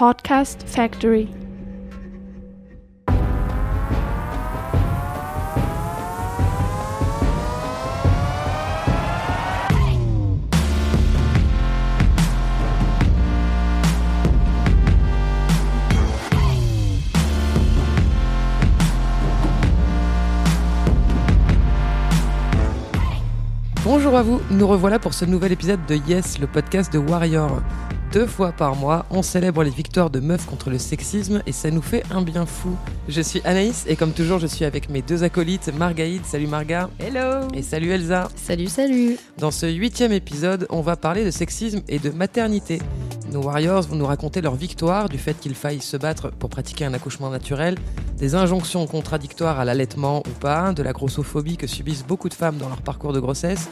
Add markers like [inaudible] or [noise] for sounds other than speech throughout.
Podcast Factory. Bonjour à vous, nous revoilà pour ce nouvel épisode de Yes, le podcast de Warrior. Deux fois par mois, on célèbre les victoires de meufs contre le sexisme et ça nous fait un bien fou. Je suis Anaïs et comme toujours, je suis avec mes deux acolytes, Margaïde, salut Marga. Hello! Et salut Elsa. Salut, salut Dans ce huitième épisode, on va parler de sexisme et de maternité. Nos Warriors vont nous raconter leur victoire du fait qu'il faille se battre pour pratiquer un accouchement naturel, des injonctions contradictoires à l'allaitement ou pas, de la grossophobie que subissent beaucoup de femmes dans leur parcours de grossesse,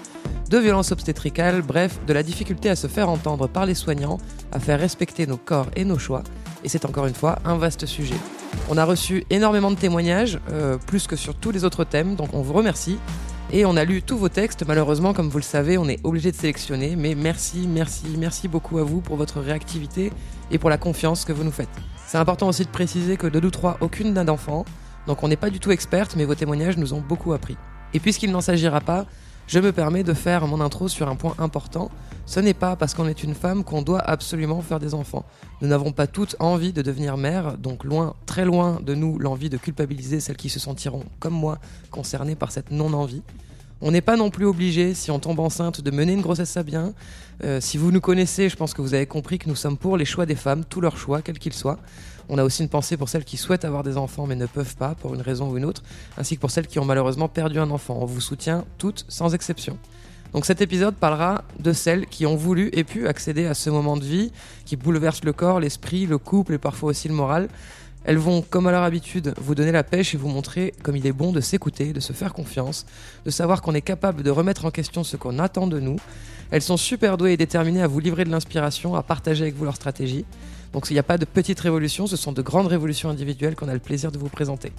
de violences obstétricales, bref, de la difficulté à se faire entendre par les soignants, à faire respecter nos corps et nos choix. Et c'est encore une fois un vaste sujet. On a reçu énormément de témoignages, euh, plus que sur tous les autres thèmes, donc on vous remercie. Et on a lu tous vos textes, malheureusement, comme vous le savez, on est obligé de sélectionner, mais merci, merci, merci beaucoup à vous pour votre réactivité et pour la confiance que vous nous faites. C'est important aussi de préciser que de nous trois, aucune n'a d'enfant, donc on n'est pas du tout experte, mais vos témoignages nous ont beaucoup appris. Et puisqu'il n'en s'agira pas, je me permets de faire mon intro sur un point important. Ce n'est pas parce qu'on est une femme qu'on doit absolument faire des enfants. Nous n'avons pas toutes envie de devenir mère, donc loin, très loin de nous l'envie de culpabiliser celles qui se sentiront, comme moi, concernées par cette non-envie. On n'est pas non plus obligé, si on tombe enceinte, de mener une grossesse à bien. Euh, si vous nous connaissez, je pense que vous avez compris que nous sommes pour les choix des femmes, tous leurs choix, quels qu'ils soient. On a aussi une pensée pour celles qui souhaitent avoir des enfants mais ne peuvent pas, pour une raison ou une autre, ainsi que pour celles qui ont malheureusement perdu un enfant. On vous soutient toutes, sans exception. Donc cet épisode parlera de celles qui ont voulu et pu accéder à ce moment de vie qui bouleverse le corps, l'esprit, le couple et parfois aussi le moral. Elles vont, comme à leur habitude, vous donner la pêche et vous montrer comme il est bon de s'écouter, de se faire confiance, de savoir qu'on est capable de remettre en question ce qu'on attend de nous. Elles sont super douées et déterminées à vous livrer de l'inspiration, à partager avec vous leur stratégie. Donc il n'y a pas de petites révolutions, ce sont de grandes révolutions individuelles qu'on a le plaisir de vous présenter.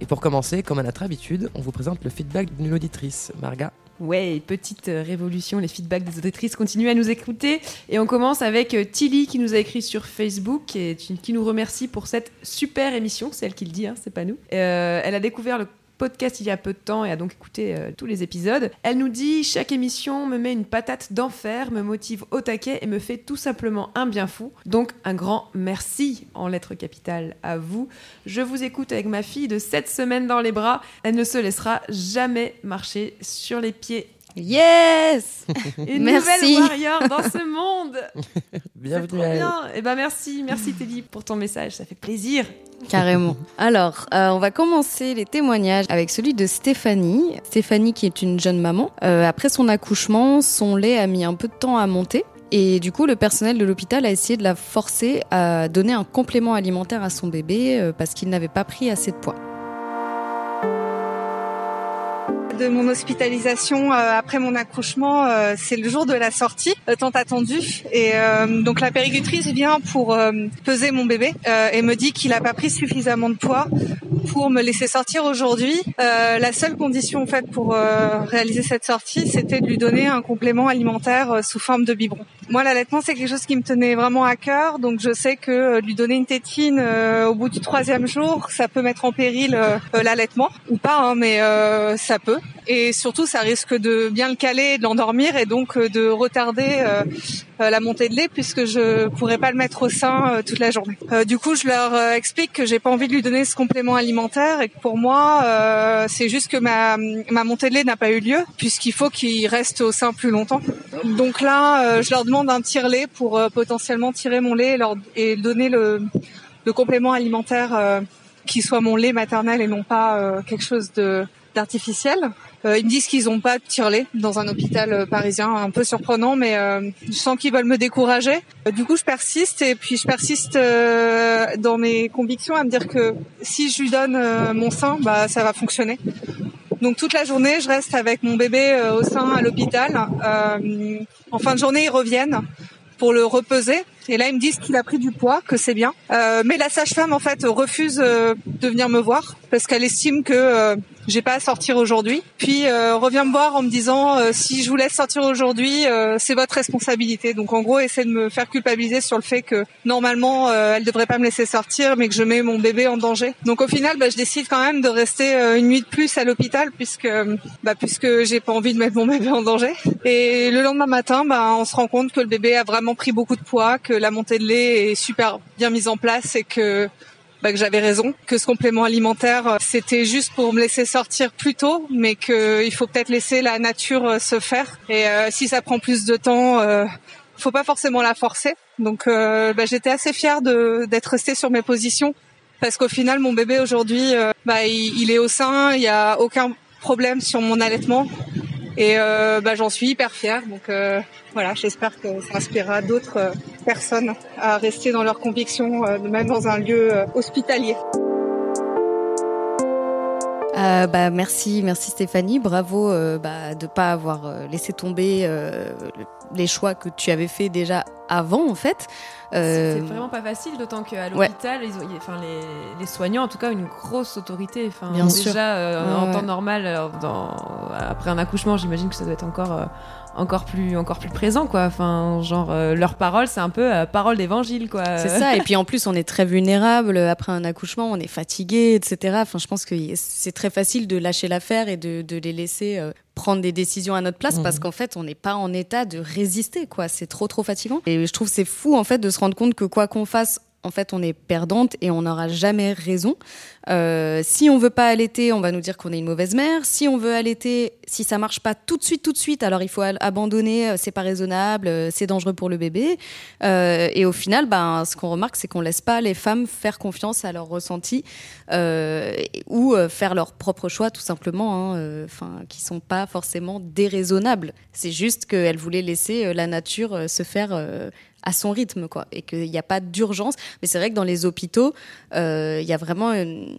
Et pour commencer, comme à notre habitude, on vous présente le feedback d'une auditrice. Marga Ouais, petite euh, révolution, les feedbacks des auditrices continuent à nous écouter. Et on commence avec euh, Tilly qui nous a écrit sur Facebook et qui nous remercie pour cette super émission. C'est elle qui le dit, hein, c'est pas nous. Euh, elle a découvert le podcast il y a peu de temps et a donc écouté euh, tous les épisodes. Elle nous dit Chaque émission me met une patate d'enfer, me motive au taquet et me fait tout simplement un bien fou. Donc un grand merci en lettres capitales à vous. Je vous écoute avec ma fille de 7 semaines dans les bras. Elle ne se laissera jamais marcher sur les pieds. Yes [laughs] Une Merci. nouvelle warrior dans ce monde [laughs] Bienvenue trop à elle. bien. Et ben merci, merci Teddy pour ton message, ça fait plaisir. Carrément. Alors, euh, on va commencer les témoignages avec celui de Stéphanie. Stéphanie qui est une jeune maman. Euh, après son accouchement, son lait a mis un peu de temps à monter. Et du coup, le personnel de l'hôpital a essayé de la forcer à donner un complément alimentaire à son bébé euh, parce qu'il n'avait pas pris assez de poids. De mon hospitalisation euh, après mon accouchement, euh, c'est le jour de la sortie, euh, tant attendu. Et donc la péricultrice vient pour peser mon bébé et me dit qu'il n'a pas pris suffisamment de poids pour me laisser sortir aujourd'hui. la seule condition en fait pour réaliser cette sortie, c'était de lui donner un complément alimentaire sous forme de biberon. Moi, l'allaitement, c'est quelque chose qui me tenait vraiment à cœur, donc je sais que lui donner une tétine au bout du troisième jour, ça peut mettre en péril l'allaitement ou pas, hein, mais ça peut et surtout ça risque de bien le caler, de l'endormir et donc euh, de retarder euh, euh, la montée de lait puisque je pourrais pas le mettre au sein toute la journée. du coup, je leur explique que j'ai pas envie de lui donner ce complément alimentaire et que pour moi c'est juste que ma ma montée de lait n'a pas eu lieu puisqu'il faut qu'il reste au sein plus longtemps. Donc là, je leur demande un tire-lait pour potentiellement tirer mon lait et, leur, et donner le le complément alimentaire qui soit mon lait maternel et non pas quelque chose de d'artificiel. Euh, ils me disent qu'ils n'ont pas de tire-lait dans un hôpital euh, parisien, un peu surprenant, mais euh, je sens qu'ils veulent me décourager. du coup, je persiste et puis je persiste dans mes convictions à me dire que si je lui donne mon sein, bah ça va fonctionner. Donc toute la journée, je reste avec mon bébé au sein à l'hôpital. en fin de journée, ils reviennent pour le repeser. Et là, ils me disent qu'il a pris du poids, que c'est bien. Euh, mais la sage-femme, en fait, refuse euh, de venir me voir parce qu'elle estime que euh, j'ai pas à sortir aujourd'hui. Puis euh, revient me voir en me disant si je vous laisse sortir aujourd'hui, c'est votre responsabilité. Donc en gros, essaie de me faire culpabiliser sur le fait que normalement, elle devrait pas me laisser sortir, mais que je mets mon bébé en danger. Donc au final, bah, je décide quand même de rester une nuit de plus à l'hôpital puisque bah, puisque j'ai pas envie de mettre mon bébé en danger. Et le lendemain matin, bah, on se rend compte que le bébé a vraiment pris beaucoup de poids, la montée de lait est super bien mise en place et que bah, que j'avais raison, que ce complément alimentaire euh, c'était juste pour me laisser sortir plus tôt, mais qu'il faut peut-être laisser la nature euh, se faire. Et euh, si ça prend plus de temps, euh, faut pas forcément la forcer. Donc bah, j'étais assez fière d'être restée sur mes positions parce qu'au final mon bébé aujourd'hui, bah, il, est au sein, il y a aucun problème sur mon allaitement. Et euh, j'en suis hyper fière. Donc euh, voilà, j'espère que ça inspirera d'autres euh, personnes à rester dans leurs convictions, même dans un lieu hospitalier. Euh, bah, merci, merci Stéphanie. Bravo euh, bah, de pas avoir laissé tomber les choix que tu avais fait déjà avant, en fait. C'est vraiment pas facile, d'autant qu'à l'hôpital, enfin, les, les, soignants, en tout cas, une grosse autorité. Enfin, Bien déjà, en temps normal, dans, après un accouchement, j'imagine que ça doit être encore encore plus encore plus présent quoi. Enfin genre euh, leur parole c'est un peu euh, parole d'évangile quoi. C'est ça et puis en plus on est très vulnérable après un accouchement on est fatigué etc enfin je pense que c'est très facile de lâcher l'affaire et de, de, les laisser euh, prendre des décisions à notre place parce mmh. qu'en fait on n'est pas en état de résister quoi. C'est trop trop fatigant. Et je trouve c'est fou en fait de se rendre compte que quoi qu'on fasse en fait, on est perdante et on n'aura jamais raison. Euh, si on veut pas allaiter, on va nous dire qu'on est une mauvaise mère. Si on veut allaiter, si ça marche pas tout de suite, tout de suite, alors il faut abandonner. Euh, c'est pas raisonnable, euh, c'est dangereux pour le bébé. Et au final, ben, ce qu'on remarque, c'est qu'on laisse pas les femmes faire confiance à leurs ressentis euh, ou faire leurs propres choix, tout simplement, hein, enfin, qui sont pas forcément déraisonnables. C'est juste qu'elles voulaient laisser la nature se faire à son rythme, quoi, et qu'il n'y a pas d'urgence. Mais c'est vrai que dans les hôpitaux, euh, il y a vraiment une,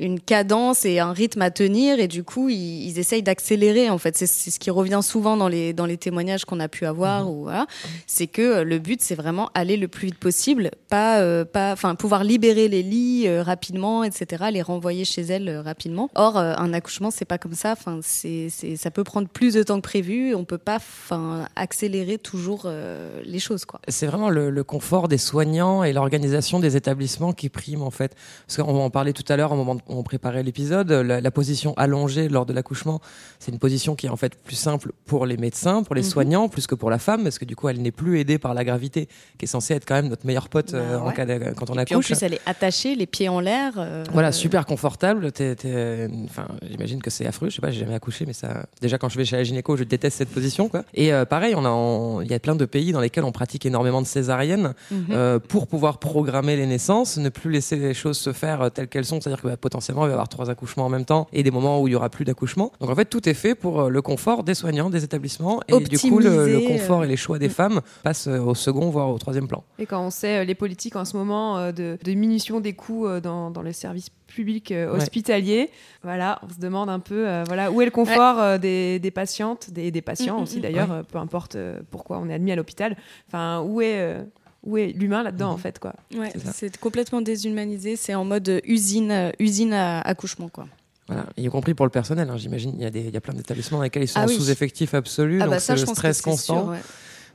une cadence et un rythme à tenir et du coup ils, ils essayent d'accélérer en fait. C'est ce qui revient souvent dans les dans les témoignages qu'on a pu avoir mhm. ou voilà. C'est que euh, le but c'est vraiment aller le plus vite possible pas euh, pas enfin pouvoir libérer les lits euh, rapidement etc les renvoyer chez elles rapidement. Or un accouchement c'est pas comme ça. Enfin c'est ça peut prendre plus de temps que prévu. On peut pas enfin accélérer toujours les choses quoi. C'est vraiment le, le, confort des soignants et l'organisation des établissements qui prime en fait. Parce qu'on en parlait tout à l'heure au moment de on préparait l'épisode, la, position allongée lors de l'accouchement, c'est une position qui est en fait plus simple pour les médecins, pour les mhm. soignants, plus que pour la femme, parce que du coup, elle n'est plus aidée par la gravité, qui est censée être quand même notre meilleure pote bah euh, en cas quand on Et accouche. Puis en plus, elle est attachée, les pieds en l'air. Euh, voilà, super confortable. Enfin, j'imagine que c'est affreux. Je sais pas, j'ai jamais accouché, mais ça. Déjà, quand je vais chez la gynéco, je déteste cette position, quoi. Et euh, pareil, on a, il y a plein de pays dans lesquels on pratique énormément de césariennes mhm. pour pouvoir programmer les naissances, ne plus laisser les choses se faire telles qu'elles sont, c'est-à-dire que bah, potentiellement il va y avoir trois accouchements en même temps et des moments où il y aura plus d'accouchement. Donc en fait, tout est fait pour euh, le confort des soignants, des établissements et du coup le, confort euh, et les choix des mm. femmes passent euh, au second voire au troisième plan. Et quand on sait euh, les politiques en ce moment euh, de, diminution des coûts euh, dans, dans les services publics euh, Ouais. hospitaliers, voilà, on se demande un peu euh, voilà, où est le confort euh, des, des patientes, des, des patients Mm, mm, aussi d'ailleurs, Ouais. euh, peu importe euh, pourquoi on est admis à l'hôpital. Enfin, où est, euh, où est l'humain là-dedans Mhm. en fait quoi. Ouais, C'est complètement déshumanisé. C'est en mode usine, euh, usine à accouchement, quoi. Voilà, y compris pour le personnel. hein, J'imagine il y a des il y a plein d'établissements dans lesquels ils sont Ah en sous-effectif absolu, Ah donc bah c'est je le stress constant. sûr, ouais.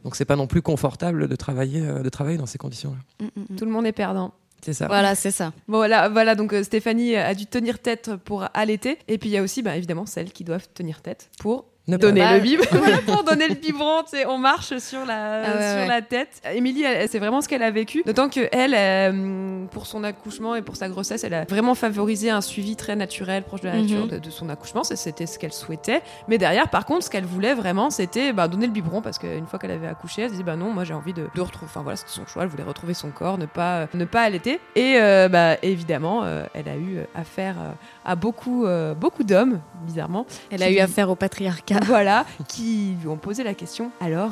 Donc c'est pas non plus confortable de travailler euh, de travailler dans ces conditions-là. Mm, mm, mm. Tout le monde est perdant. C'est ça. Voilà, c'est ça. Bon, voilà, voilà donc euh, Stéphanie a dû tenir tête pour allaiter. Et puis il y a aussi bah, évidemment celles qui doivent tenir tête pour Ne donner le [laughs] biberon. Voilà, pour donner le biberon, tu sais, on marche sur la, Ah ouais, sur ouais. la tête. Émilie, c'est vraiment ce qu'elle a vécu. D'autant que elle, euh, pour son accouchement et pour sa grossesse, elle a vraiment favorisé un suivi très naturel, proche de la nature Mhm. de, de son accouchement. C'était ce qu'elle souhaitait. Mais derrière, par contre, ce qu'elle voulait vraiment, c'était bah, donner le biberon parce qu'une fois qu'elle avait accouché, elle se disait bah non, moi j'ai envie de, de retrouver. Enfin voilà, c'était son choix. Elle voulait retrouver son corps, ne pas ne pas allaiter. Et euh, bah évidemment, euh, elle a eu affaire euh, à beaucoup euh, beaucoup d'hommes, bizarrement. Elle a eu affaire au patriarcat. [laughs] voilà, qui lui ont posé la question alors,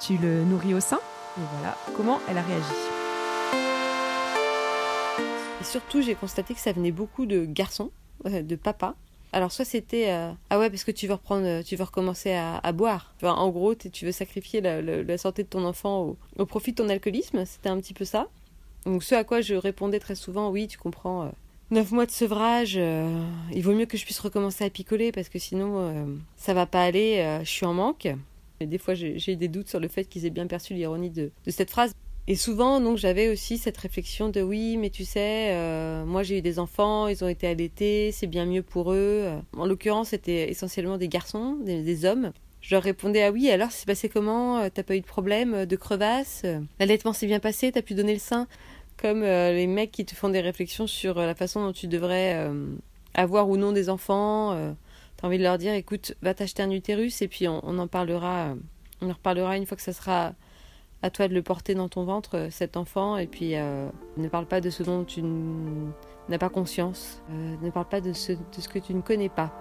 tu le nourris au sein? Et voilà, comment elle a réagi? Et surtout, j'ai constaté que ça venait beaucoup de garçons, euh, de papa. Alors soit c'était euh, ah ouais parce que tu veux reprendre, tu veux recommencer à, à boire. Enfin, en gros, tu veux sacrifier la, la- la santé de ton enfant au, au profit de ton alcoolisme. C'était un petit peu ça. Donc ce à quoi je répondais très souvent, oui, tu comprends. euh, Neuf mois de sevrage, euh, il vaut mieux que je puisse recommencer à picoler parce que sinon euh, ça va pas aller. euh, je suis en manque. Et des fois, j'ai des doutes sur le fait qu'ils aient bien perçu l'ironie de, cette phrase. Et souvent, donc, j'avais aussi cette réflexion de oui, mais tu sais, euh, moi j'ai eu des enfants, ils ont été allaités, c'est bien mieux pour eux. En l'occurrence, c'était essentiellement des garçons, des, des hommes. Je leur répondais ah oui, alors c'est passé comment? T'as pas eu de problème de crevasse? L'allaitement s'est bien passé T'as pu donner le sein? Comme euh, les mecs qui te font des réflexions sur euh, la façon dont tu devrais euh, avoir ou non des enfants. euh, T'as envie de leur dire écoute, va t'acheter un utérus et puis on, en parlera. on en reparlera une fois que ça sera à toi de le porter dans ton ventre, cet enfant, et puis ne parle pas de ce dont tu n'as pas conscience, ne parle pas de ce que tu ne connais pas.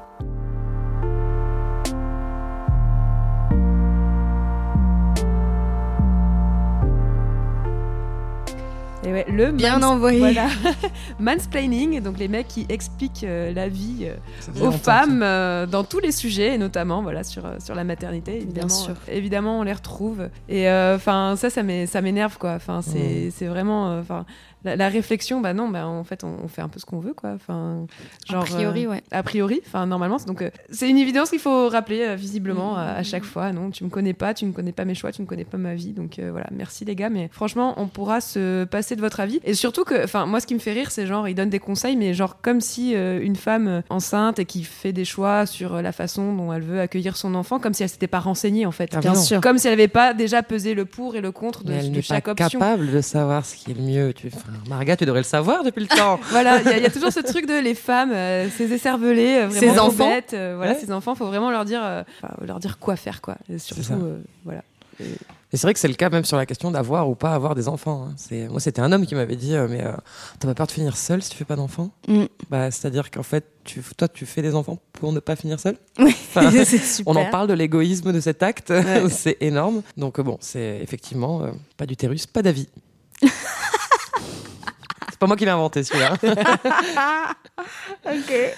Et ouais, le Bien mans- envoyé. Voilà. [laughs] Mansplaining, donc les mecs qui expliquent euh, la vie euh, aux femmes euh, dans tous les sujets, et notamment voilà sur euh, sur la maternité. Évidemment, sûr. euh, évidemment, on les retrouve. Et enfin, ça, ça m'é- ça m'énerve quoi. Enfin, c'est c'est vraiment, euh, enfin, la, la réflexion, bah non, bah en fait, on, on fait un peu ce qu'on veut quoi. Enfin, genre. a priori, euh, ouais. a priori, enfin normalement, c'est- donc euh, c'est une évidence qu'il faut rappeler euh, visiblement à, à chaque fois. Non, tu me connais pas, tu ne connais pas mes choix, tu ne connais pas ma vie. Donc euh, voilà, merci les gars, mais franchement, on pourra se passer de votre avis. Et surtout que, enfin moi, ce qui me fait rire, c'est genre ils donnent des conseils, mais genre comme si euh, une femme enceinte et qui fait des choix sur la façon dont elle veut accueillir son enfant, comme si elle s'était pas renseignée en fait. Ah, Bien sûr. Comme si elle n'avait pas déjà pesé le pour et le contre de, Mais elle de n'est pas chaque option. capable de savoir ce qui est le mieux. Tu... Enfin, Marga, tu devrais le savoir depuis le temps. [laughs] Voilà, il y, a- il y a toujours ce [laughs] truc de les femmes, euh, ces écervelés, euh, vraiment Ces trop enfants. bêtes, euh, voilà, Ouais. ces enfants, faut vraiment leur dire, euh, leur dire quoi faire, quoi. Et surtout, ça. euh, voilà. Et c'est vrai que c'est le cas même sur la question d'avoir ou pas avoir des enfants. hein. C'est moi, c'était un homme qui m'avait dit, euh, mais euh, t'as pas peur de finir seul si tu fais pas d'enfants? Mm. Bah, c'est-à-dire qu'en fait, tu, toi, tu fais des enfants pour ne pas finir seul. [laughs] Oui, Enfin, c'est super. on en parle de l'égoïsme de cet acte, Ouais. c'est énorme. Donc euh, bon, c'est effectivement euh, pas d'utérus, pas d'avis. C'est pas moi qui l'ai inventé celui-là. [laughs] [laughs]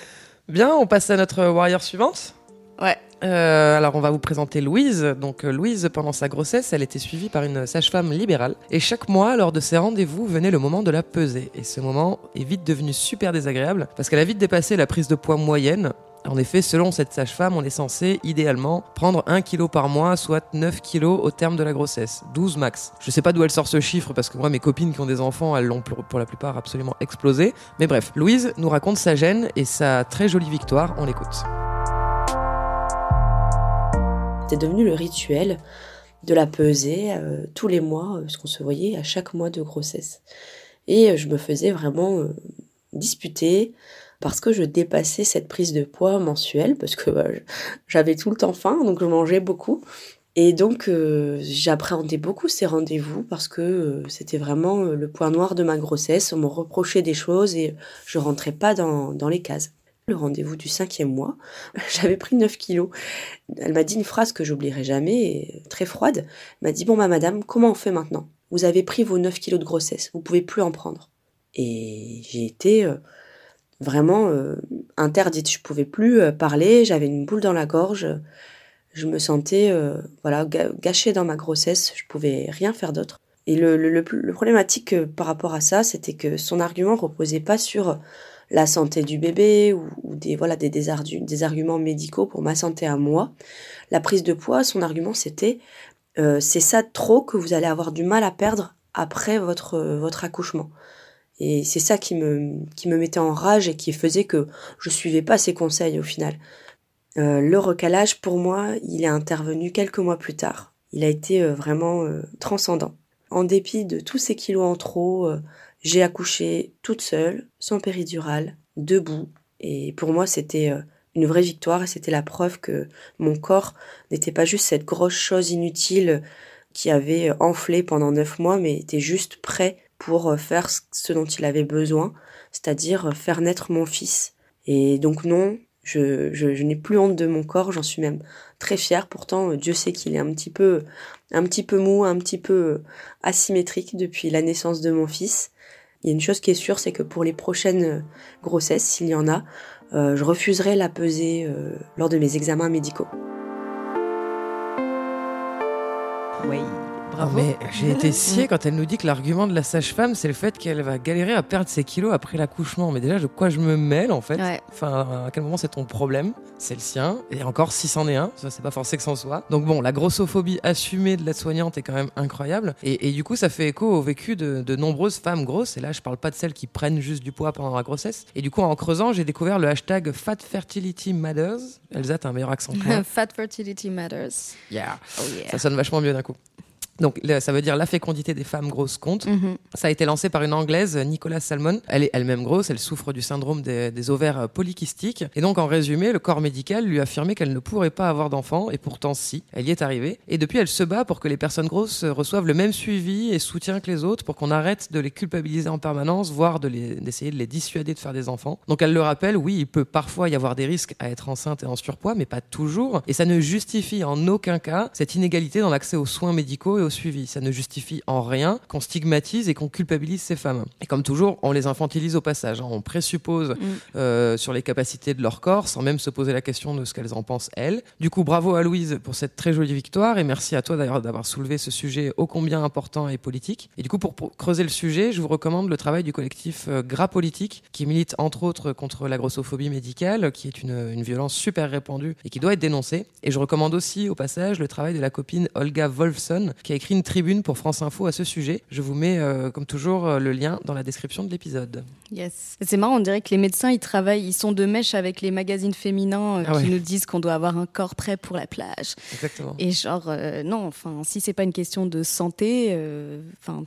Bien, on passe à notre warrior suivante. Ouais. Euh, alors, on va vous présenter Louise. Donc, euh, Louise, pendant sa grossesse, elle était suivie par une sage-femme libérale. Et chaque mois, lors de ses rendez-vous, venait le moment de la peser. Et ce moment est vite devenu super désagréable parce qu'elle a vite dépassé la prise de poids moyenne. En effet, selon cette sage-femme, on est censé, idéalement, prendre 1 kg par mois, soit 9 kg au terme de la grossesse. 12 max. Je sais pas d'où elle sort ce chiffre, parce que moi, mes copines qui ont des enfants, elles l'ont pour la plupart absolument explosé. Mais bref, Louise nous raconte sa gêne et sa très jolie victoire. On l'écoute. C'était devenu le rituel de la peser euh, tous les mois, euh, parce qu'on se voyait à chaque mois de grossesse. Et euh, je me faisais vraiment euh, disputer parce que je dépassais cette prise de poids mensuelle, parce que bah, j'avais tout le temps faim, donc je mangeais beaucoup. Et donc, euh, j'appréhendais beaucoup ces rendez-vous parce que euh, c'était vraiment euh, le point noir de ma grossesse. On me reprochait des choses et je rentrais pas dans, dans les cases. Le rendez-vous du cinquième mois, [laughs] j'avais pris 9 kilos. Elle m'a dit une phrase que j'oublierai jamais, très froide. Elle m'a dit, bon, bah, madame, comment on fait maintenant? Vous avez pris vos 9 kilos de grossesse, vous pouvez plus en prendre. Et j'ai été vraiment interdite. Je pouvais plus parler, j'avais une boule dans la gorge je me sentais euh, voilà gâchée dans ma grossesse, je pouvais rien faire d'autre. Et le, le, problématique euh, par rapport à ça, c'était que son argument reposait pas sur la santé du bébé ou, des voilà des, des, arguments médicaux pour ma santé à moi. La prise de poids, son argument c'était euh, c'est ça trop que vous allez avoir du mal à perdre après votre votre accouchement. Et c'est ça qui me qui me mettait en rage et qui faisait que je suivais pas ses conseils au final. Euh, le recalage, pour moi, il est intervenu quelques mois plus tard. Il a été euh, vraiment euh, transcendant. En dépit de tous ces kilos en trop, j'ai accouché toute seule, sans péridurale, debout. Et pour moi, c'était une vraie victoire et c'était la preuve que mon corps n'était pas juste cette grosse chose inutile qui avait enflé pendant neuf mois, mais était juste prêt pour faire ce dont il avait besoin, c'est-à-dire faire naître mon fils. Et donc non, je, je, n'ai plus honte de mon corps, j'en suis même très fière. Pourtant, Dieu sait qu'il est un petit peu, un petit peu mou, un petit peu asymétrique depuis la naissance de mon fils. Il y a une chose qui est sûre, c'est que pour les prochaines grossesses, s'il y en a, euh, je refuserai la pesée euh, lors de mes examens médicaux. Oui. Ah, mais j'ai été sciée quand elle nous dit que l'argument de la sage-femme, c'est le fait qu'elle va galérer à perdre ses kilos après l'accouchement. Mais déjà, de quoi je me mêle en fait Enfin, à quel moment c'est ton problème C'est le sien. Et encore, si c'en est un, ça c'est pas forcé que c'en soit. Donc bon, la grossophobie assumée de l'aide-soignante est quand même incroyable. Et, du coup, ça fait écho au vécu de, de, nombreuses femmes grosses. Et là, je parle pas de celles qui prennent juste du poids pendant la grossesse. Et du coup, en creusant, j'ai découvert le hashtag Fat Fertility Matters. Elsa, t'as un meilleur accent. [laughs] Fat Fertility Matters. Yeah. Oh yeah. Ça sonne vachement mieux d'un coup. Donc ça veut dire la fécondité des femmes grosses compte. Mhm. Ça a été lancé par une anglaise, Nicolas Salmon. Elle est elle-même grosse, elle souffre du syndrome des, ovaires euh, polykystiques. Et donc en résumé, le corps médical lui a affirmé qu'elle ne pourrait pas avoir d'enfant, et pourtant si, elle y est arrivée. Et depuis, elle se bat pour que les personnes grosses reçoivent le même suivi et soutien que les autres, pour qu'on arrête de les culpabiliser en permanence, voire d'essayer de, les dissuader de faire des enfants. Donc elle le rappelle, oui, il peut parfois y avoir des risques à être enceinte et en surpoids, mais pas toujours. Et ça ne justifie en aucun cas cette inégalité dans l'accès aux soins médicaux et aux suivi. Ça ne justifie en rien qu'on stigmatise et qu'on culpabilise ces femmes. Et comme toujours, on les infantilise au passage. Hein. On présuppose mm. euh, sur les capacités de leur corps sans même se poser la question de ce qu'elles en pensent elles. Du coup, bravo à Louise pour cette très jolie victoire et merci à toi d'ailleurs d'avoir soulevé ce sujet ô combien important et politique. Et du coup, pour, creuser le sujet, je vous recommande le travail du collectif euh, Gras Politique qui milite entre autres contre la grossophobie médicale, qui est une, une violence super répandue et qui doit être dénoncée. Et je recommande aussi au passage le travail de la copine Olga Wolfson qui a écrit une tribune pour France Info à ce sujet. Je vous mets, euh, comme toujours, euh, le lien dans la description de l'épisode. Yes. C'est marrant, on dirait que les médecins, ils travaillent, ils sont de mèche avec les magazines féminins euh, ah qui nous disent qu'on doit avoir un corps prêt pour la plage. Exactement. Et genre, non, enfin, si c'est pas une question de santé, enfin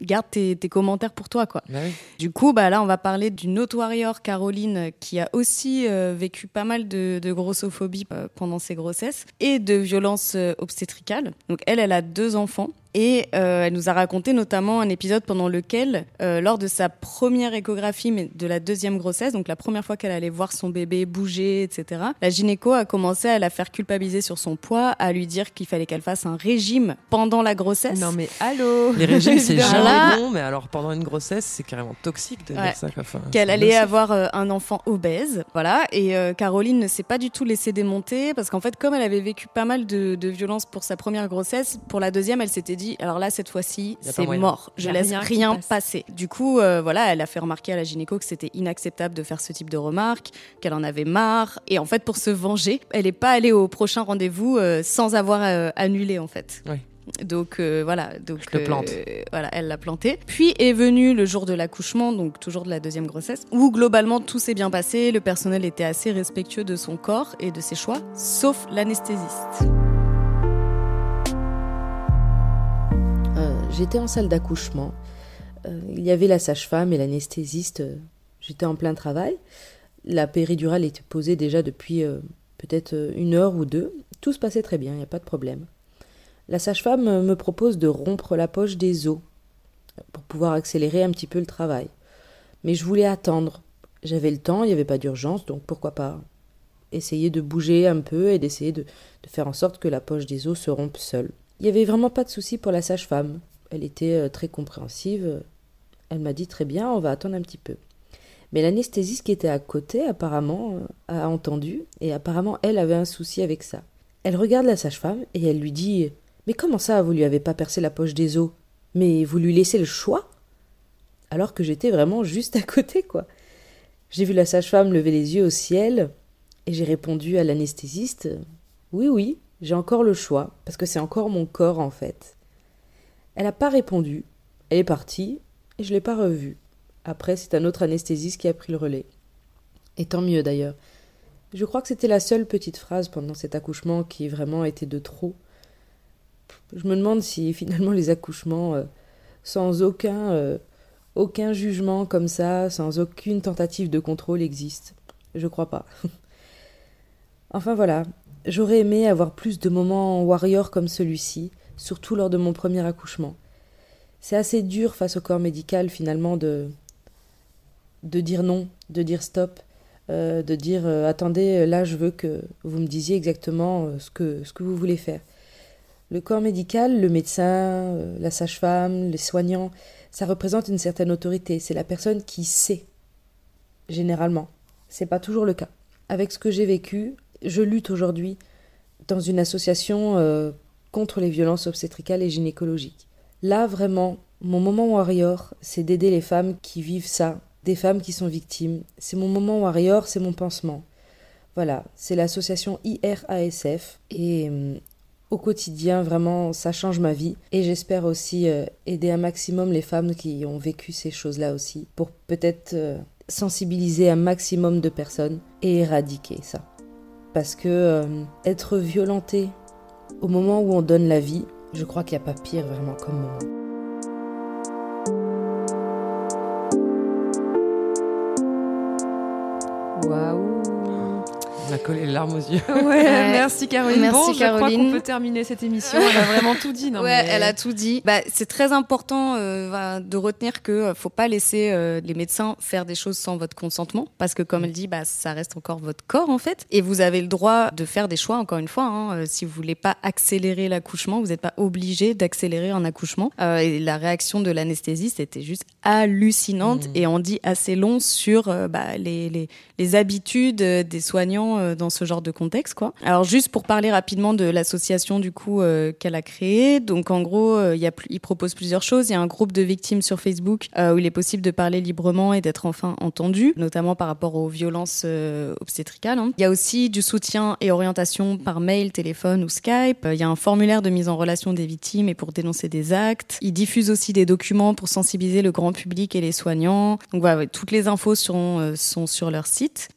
garde tes, commentaires pour toi, quoi. Bah du coup, bah là, on va parler d'une autre warrior, Caroline, qui a aussi euh, vécu pas mal de, grossophobie euh, pendant ses grossesses et de violences euh, obstétricales. Donc elle, elle a deux enfants. Et euh, elle nous a raconté notamment un épisode pendant lequel, euh, lors de sa première échographie, mais de la deuxième grossesse, donc la première fois qu'elle allait voir son bébé bouger, etc., la gynéco a commencé à la faire culpabiliser sur son poids, à lui dire qu'il fallait qu'elle fasse un régime pendant la grossesse. Non mais allô Les [laughs] régimes, c'est jamais bon, mais alors pendant une grossesse, c'est carrément toxique de dire ça. Qu'elle allait avoir euh, un enfant obèse, voilà. Et Caroline ne s'est pas du tout laissée démonter, parce qu'en fait, comme elle avait vécu pas mal de, de violences pour sa première grossesse, pour la deuxième, elle s'était alors là cette fois-ci c'est mort, je laisse rien, passer. Du coup euh, voilà, elle a fait remarquer à la gynéco que c'était inacceptable de faire ce type de remarques, qu'elle en avait marre et en fait pour se venger, elle n'est pas allée au prochain rendez-vous euh, sans avoir euh, annulé en fait. Donc voilà, donc Je plante. voilà, elle l'a planté. Puis est venu le jour de l'accouchement, donc toujours de la deuxième grossesse, où globalement tout s'est bien passé, le personnel était assez respectueux de son corps et de ses choix, sauf l'anesthésiste. J'étais en salle d'accouchement. Euh, il y avait la sage-femme et l'anesthésiste. J'étais en plein travail. La péridurale était posée déjà depuis euh, peut-être une heure ou deux. Tout se passait très bien, il n'y a pas de problème. La sage-femme me propose de rompre la poche des os pour pouvoir accélérer un petit peu le travail. Mais je voulais attendre. J'avais le temps, il n'y avait pas d'urgence, donc pourquoi pas essayer de bouger un peu et d'essayer de, de, faire en sorte que la poche des os se rompe seule. Il n'y avait vraiment pas de souci pour la sage-femme. Elle était euh, très compréhensive. Elle m'a dit très bien, on va attendre un petit peu. Mais l'anesthésiste qui était à côté, apparemment, euh, a entendu, et apparemment, elle avait un souci avec ça. Elle regarde la sage-femme et elle lui dit Mais comment ça, vous lui avez pas percé la poche des os? Mais vous lui laissez le choix? Alors que j'étais vraiment juste à côté, quoi. J'ai vu la sage-femme lever les yeux au ciel, et j'ai répondu à l'anesthésiste Oui, oui, j'ai encore le choix, parce que c'est encore mon corps, en fait. Elle n'a pas répondu, elle est partie, et je l'ai pas revue. Après, c'est un autre anesthésiste qui a pris le relais. Et tant mieux d'ailleurs. Je crois que c'était la seule petite phrase pendant cet accouchement qui vraiment était de trop. Je me demande si finalement les accouchements, euh, sans aucun, euh, aucun jugement comme ça, sans aucune tentative de contrôle existent. Je crois pas. [laughs] enfin voilà, j'aurais aimé avoir plus de moments warrior comme celui-ci, surtout lors de mon premier accouchement. C'est assez dur face au corps médical finalement de de dire non, de dire stop, euh, de dire euh, attendez, là je veux que vous me disiez exactement euh, ce, que, ce que vous voulez faire. Le corps médical, le médecin, la sage-femme, les soignants, ça représente une certaine autorité. C'est la personne qui sait, généralement. C'est pas toujours le cas. Avec ce que j'ai vécu, je lutte aujourd'hui dans une association contre les violences obstétricales et gynécologiques. Là, vraiment, mon moment warrior, c'est d'aider les femmes qui vivent ça, des femmes qui sont victimes. C'est mon moment warrior, c'est mon pansement. Voilà, c'est l'association IRASF et euh, au quotidien, vraiment, ça change ma vie. Et j'espère aussi euh, aider un maximum les femmes qui ont vécu ces choses-là aussi, pour peut-être euh, sensibiliser un maximum de personnes et éradiquer ça. Parce que être violenté au moment où on donne la vie, je crois qu'il n'y a pas pire vraiment comme moment. Waouh On a collé les larmes aux yeux. Ouais, Ouais. merci Caroline. Merci, bon, je crois Caroline. qu'on peut terminer cette émission. Elle a vraiment tout dit. Non, ouais, mais- elle a tout dit. Bah, c'est très important euh, de retenir que euh, faut pas laisser euh, les médecins faire des choses sans votre consentement, parce que comme elle dit, bah, ça reste encore votre corps en fait, et vous avez le droit de faire des choix. Encore une fois, hein, si vous voulez pas accélérer l'accouchement, vous n'êtes pas obligé d'accélérer un accouchement. Euh, et la réaction de l'anesthésiste était juste hallucinante Mhm. et on dit assez long sur euh, bah, les, les, les habitudes des soignants euh, dans ce genre de contexte, quoi. Alors juste pour parler rapidement de l'association du coup euh, qu'elle a créée, donc en gros, euh, il y propose plusieurs choses. Il y a un groupe de victimes sur Facebook où il est possible de parler librement et d'être enfin entendu, notamment par rapport aux violences obstétricales. hein. Il y a aussi du soutien et orientation par mail, téléphone ou Skype. Il y a un formulaire de mise en relation des victimes et pour dénoncer des actes. Il diffuse aussi des documents pour sensibiliser le grand public et les soignants. Donc voilà, toutes les infos sont, sont sur leur site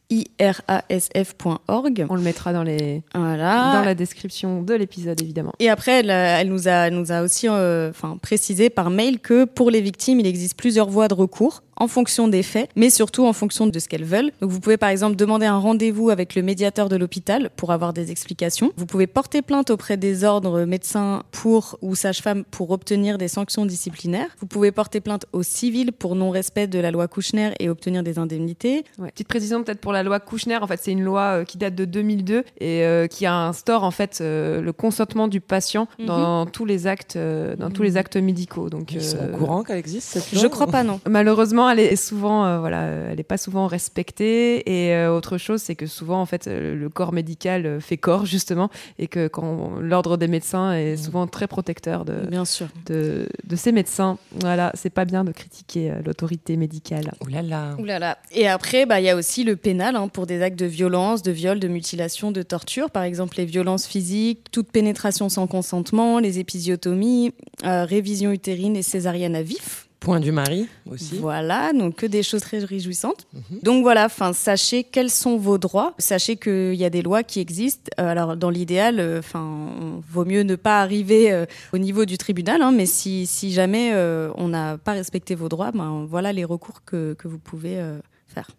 On le mettra dans, les... Voilà. dans la description de l'épisode, évidemment. Et après, elle, euh, elle nous a, nous a aussi euh, enfin, précisé par mail que pour les victimes, il existe plusieurs voies de recours en fonction des faits, mais surtout en fonction de ce qu'elles veulent. Donc vous pouvez par exemple demander un rendez-vous avec le médiateur de l'hôpital pour avoir des explications. Vous pouvez porter plainte auprès des ordres médecins pour ou sages-femmes pour obtenir des sanctions disciplinaires. Vous pouvez porter plainte au civil pour non-respect de la loi Kouchner et obtenir des indemnités. Ouais. Petite précision peut-être pour la loi Kouchner. En fait, c'est une loi euh, qui date de 2002 et euh, qui instaure en fait euh, le consentement du patient Mhm. dans tous les actes, euh, dans tous les actes médicaux. Donc, Ils sont au courant qu'elle existe cette loi Je crois pas non. Malheureusement, elle est souvent, euh, voilà, elle est pas souvent respectée. Et euh, autre chose, c'est que souvent, en fait, le corps médical fait corps justement, et que quand l'ordre des médecins est souvent très protecteur de, Bien sûr. de, de ces médecins. Voilà, c'est pas bien de critiquer euh, l'autorité médicale. Ouh là là. Ouh là là. Et après, bah, il y a aussi le pénal hein, pour des actes de violence, de viol, de mutilation, de torture. Par exemple, les violences physiques, toute pénétration sans consentement, les épisiotomies, euh, révision utérine et césarienne à vif. Point du mari aussi. Voilà, donc que des choses très réjouissantes. Mhm. Donc voilà, enfin, sachez quels sont vos droits. Sachez qu'il y a des lois qui existent. Euh, alors dans l'idéal, euh, vaut mieux ne pas arriver euh, au niveau du tribunal, hein, mais si, si jamais on n'a pas respecté vos droits, ben voilà les recours que, que vous pouvez faire.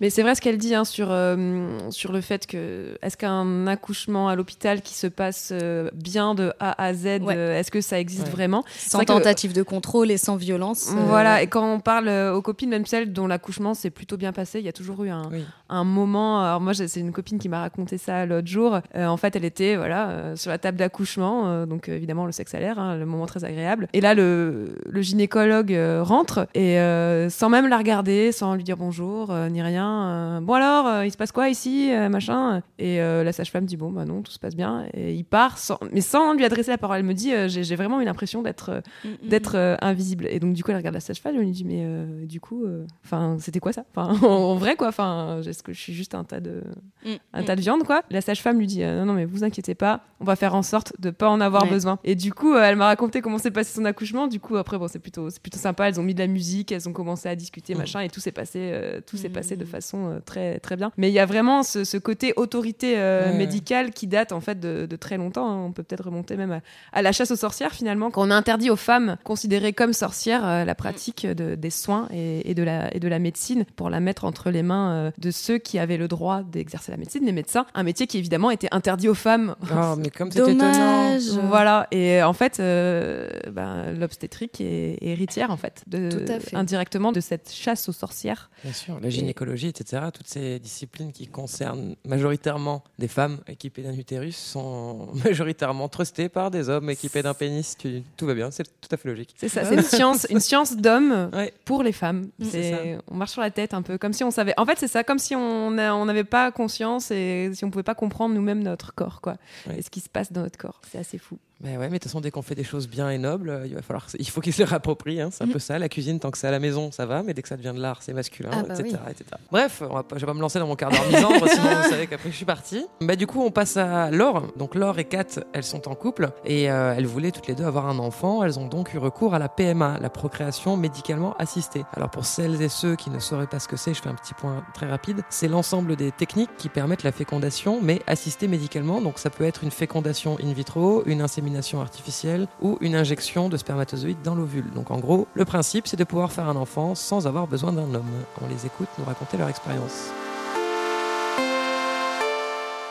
Mais c'est vrai ce qu'elle dit hein, sur, euh, sur le fait que est-ce qu'un accouchement à l'hôpital qui se passe euh, bien de A à Z, Ouais. euh, est-ce que ça existe Ouais. vraiment? Sans vrai que- tentative de contrôle et sans violence. euh, Voilà, et quand on parle aux copines, même celles dont l'accouchement s'est plutôt bien passé, il y a toujours eu un, Oui. un moment. Alors moi, c'est une copine qui m'a raconté ça l'autre jour. Euh, en fait, elle était voilà euh, sur la table d'accouchement, euh, donc euh, évidemment le sexe à l'air, hein, le moment très agréable. Et là, le, le gynécologue euh, rentre et euh, sans même la regarder, sans lui dire bonjour euh, ni rien. Euh, bon alors, euh, il se passe quoi ici, euh, machin. Et la sage-femme dit bon bah non, tout se passe bien. Et il part, sans, mais sans lui adresser la parole. Elle me dit j'ai vraiment eu l'impression d'être mm, mm, d'être euh, invisible. Et donc, du coup, elle regarde la sage-femme, elle lui dit, mais du coup, enfin, c'était quoi ça? Enfin, [laughs] en vrai, quoi. Enfin, est-ce que je suis juste un tas de, mm, un mm. tas de viande, quoi? La sage-femme lui dit, non, non, mais vous inquiétez pas, on va faire en sorte de pas en avoir Ouais. besoin. Et du coup, elle m'a raconté comment s'est passé son accouchement. Du coup, après, bon, c'est plutôt, c'est plutôt sympa. Elles ont mis de la musique, elles ont commencé à discuter, Mm. machin, et tout s'est passé, euh, tout s'est Mm. passé de façon euh, très, très bien. Mais il y a vraiment ce, ce côté autorité euh, Ouais. médicale qui date en fait de, de très longtemps. hein. On peut peut-être remonter même à, à la chasse aux sorcières finalement, quand on a interdit aux femmes considérées comme sorcières euh, la pratique de- des soins et, et de la, et de la médecine pour la mettre entre les mains euh, de ceux qui avaient le droit d'exercer la médecine, les médecins, un métier qui évidemment était interdit aux femmes. [laughs] Oh, mais comme c'est étonnant. Voilà, et en fait, euh, ben, l'obstétrique est, est héritière, en fait, de, Tout à fait. indirectement de cette chasse aux sorcières. Bien sûr, la gynécologie, etc., toutes ces disciplines qui concernent majoritairement des femmes équipées d'un utérus sont [laughs] majoritairement trustées par des hommes équipés d'un pénis. Tu- Tout va bien, c'est tout à fait logique. C'est ça, [laughs] c'est une science, une science d'homme Ouais. pour les femmes. Mm. C'est on marche sur la tête un peu, comme si on savait. En fait, c'est ça, comme si on n'avait pas conscience et si on pouvait pas comprendre nous-mêmes notre corps, quoi, Ouais. et ce qui se passe dans notre corps. C'est assez fou. Mais ouais, mais de toute façon, dès qu'on fait des choses bien et nobles, euh, il va falloir, il faut qu'ils se les rapproprient. hein. C'est un Mhm. peu ça. La cuisine, tant que c'est à la maison, ça va, mais dès que ça devient de l'art, c'est masculin, Ah bah etc., etc. Bref, on va pas, je vais pas me lancer dans mon quart d'heure misandre, sinon vous savez qu'après je suis partie. Bah du coup, on passe à Laure. Donc Laure et Kat, elles sont en couple et euh, elles voulaient toutes les deux avoir un enfant. Elles ont donc eu recours à la PMA, la procréation médicalement assistée. Alors pour celles et ceux qui ne sauraient pas ce que c'est, je fais un petit point très rapide. C'est l'ensemble des techniques qui permettent la fécondation, mais assistée médicalement. Donc ça peut être une fécondation in vitro, une insémination artificielle ou une injection de spermatozoïdes dans l'ovule. Donc en gros, le principe, c'est de pouvoir faire un enfant sans avoir besoin d'un homme. On les écoute nous raconter leur expérience.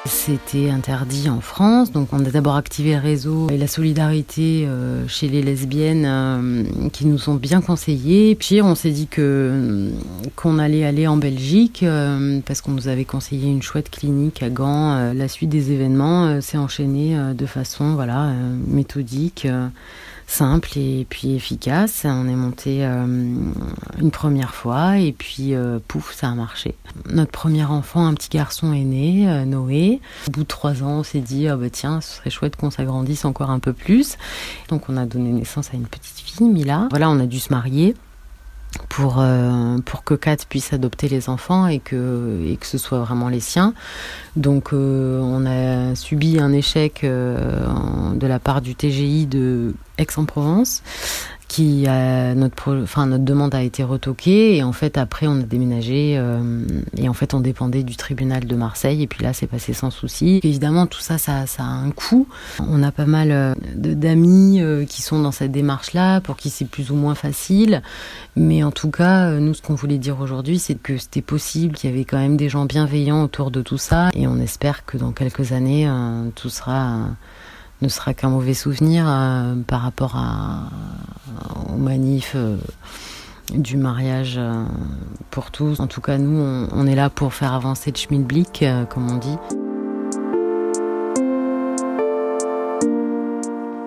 C'était interdit en France, donc on a d'abord activé le réseau et la solidarité euh, chez les lesbiennes euh, qui nous ont bien conseillé. Puis on s'est dit que qu'on allait aller en Belgique euh, parce qu'on nous avait conseillé une chouette clinique à Gand. Euh, la suite des événements euh, s'est enchaînée euh, de façon voilà euh, méthodique. Simple et puis efficace. On est monté euh, une première fois et puis euh, pouf, ça a marché. Notre premier enfant, un petit garçon est né, euh, Noé. Au bout de trois ans, on s'est dit, ah bah tiens, ce serait chouette qu'on s'agrandisse encore un peu plus. Donc on a donné naissance à une petite fille, Mila. Voilà, on a dû se marier pour, euh, pour que Kat puisse adopter les enfants et que, et que ce soit vraiment les siens. Donc euh, on a subi un échec euh, de la part du TGI de Aix-en-Provence a notre demande a été retoquée et en fait après on a déménagé euh, et en fait on dépendait du tribunal de Marseille et puis là c'est passé sans souci. Évidemment tout ça, ça ça a un coût. On a pas mal euh, d'amis euh, qui sont dans cette démarche là pour qui c'est plus ou moins facile. Mais en tout cas euh, nous ce qu'on voulait dire aujourd'hui c'est que c'était possible qu'il y avait quand même des gens bienveillants autour de tout ça. Et on espère que dans quelques années euh, tout sera euh, ne sera qu'un mauvais souvenir euh, par rapport à, aux manifs euh, du mariage euh, pour tous. En tout cas, nous, on, on est là pour faire avancer le schmilblick, euh, comme on dit.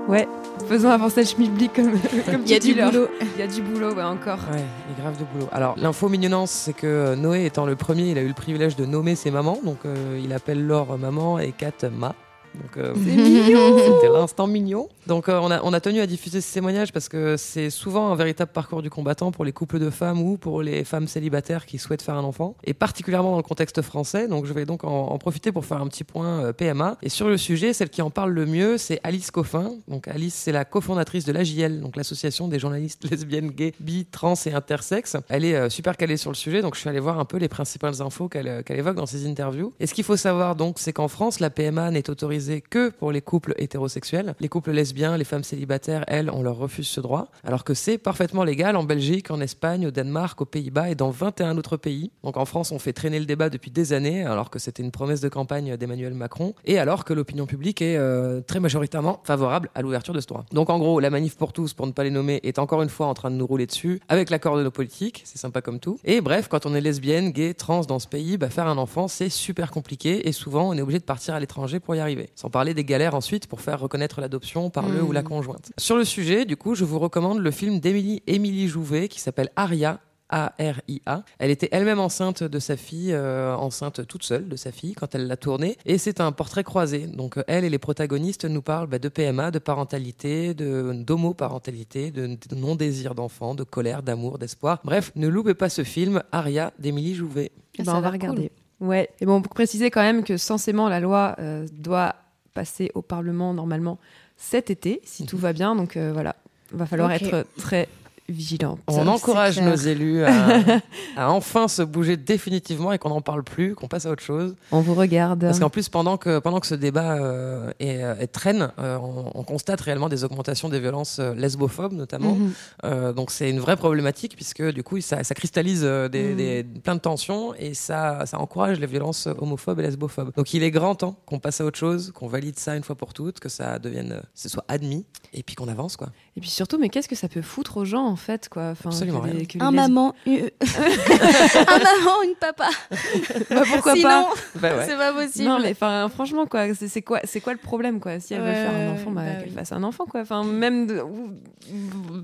Ouais, faisons avancer le schmilblick comme, [laughs] comme Il y a tu dis, du boulot. Il y a du boulot, ouais, encore. Ouais, il y a grave de boulot. Alors, l'info mignonnance, c'est que Noé étant le premier, il a eu le privilège de nommer ses mamans. Donc, euh, il appelle Laure maman et Kat ma. Donc, euh, [laughs] C'était l'instant mignon. Donc euh, on, a, on a tenu à diffuser ce témoignage parce que c'est souvent un véritable parcours du combattant pour les couples de femmes ou pour les femmes célibataires qui souhaitent faire un enfant, et particulièrement dans le contexte français. Donc je vais donc en, en profiter pour faire un petit point euh, PMA. Et sur le sujet, celle qui en parle le mieux, c'est Alice Coffin. Donc Alice, c'est la cofondatrice de l'AJL, donc l'association des journalistes [laughs] lesbiennes, gays, bi, trans et intersexes. Elle est euh, super calée sur le sujet, donc je suis allé voir un peu les principales infos qu'elle qu'elle évoque dans ses interviews. Et ce qu'il faut savoir donc, c'est qu'en France, la PMA n'est autorisée que pour les couples hétérosexuels. Les couples lesbiens, les femmes célibataires, elles, on leur refuse ce droit, alors que c'est parfaitement légal en Belgique, en Espagne, au Danemark, aux Pays-Bas et dans 21 autres pays. Donc en France, on fait traîner le débat depuis des années, alors que c'était une promesse de campagne d'Emmanuel Macron, et alors que l'opinion publique est euh, très majoritairement favorable à l'ouverture de ce droit. Donc en gros, la manif pour tous, pour ne pas les nommer, est encore une fois en train de nous rouler dessus, avec l'accord de nos politiques, c'est sympa comme tout. Et bref, quand on est lesbienne, gay, trans dans ce pays, bah, faire un enfant, c'est super compliqué, et souvent on est obligé de partir à l'étranger pour y arriver. Sans parler des galères ensuite pour faire reconnaître l'adoption par le Mm. ou la conjointe. Sur le sujet, du coup, je vous recommande le film d'Émilie Émilie Jouvet qui s'appelle Aria. A-R-I-A. Elle était elle-même enceinte de sa fille, euh, enceinte toute seule de sa fille quand elle l'a tournée. Et c'est un portrait croisé. Donc euh, elle et les protagonistes nous parlent bah, de PMA, de parentalité, de d'homoparentalité, de, de non-désir d'enfant, de colère, d'amour, d'espoir. Bref, ne loupez pas ce film Aria d'Émilie Jouvet. Eh ben, Ça a on va l'air cool. regarder. Ouais. Et bon, pour préciser quand même que censément, la loi euh, doit passer au Parlement normalement cet été, si tout va bien. Donc euh, voilà, va falloir être très vigilante. On encourage nos élus à, [laughs] à enfin se bouger définitivement et qu'on n'en parle plus, qu'on passe à autre chose. On vous regarde. Parce qu'en plus, pendant que, pendant que ce débat euh, est, euh, est traîne, euh, on, on constate réellement des augmentations des violences lesbophobes, notamment. Mhm. Donc c'est une vraie problématique, puisque du coup, ça, ça cristallise des, des- plein de tensions et ça, ça encourage les violences homophobes et lesbophobes. Donc il est grand temps qu'on passe à autre chose, qu'on valide ça une fois pour toutes, que ça devienne, ce soit admis, et puis qu'on avance, quoi. Et puis surtout, mais qu'est-ce que ça peut foutre aux gens en fait, quoi? Enfin, Absolument que les- rien. que les [laughs] Un maman, une... un maman, une papa. [laughs] Bah, pourquoi Sinon, pas Bah ouais. c'est pas possible. Non, mais enfin, franchement, quoi, c'est c'est quoi, c'est quoi le problème, quoi? Si elle veut faire un enfant, bah, bah qu'elle oui. fasse un enfant, quoi. Enfin, même. De... ou-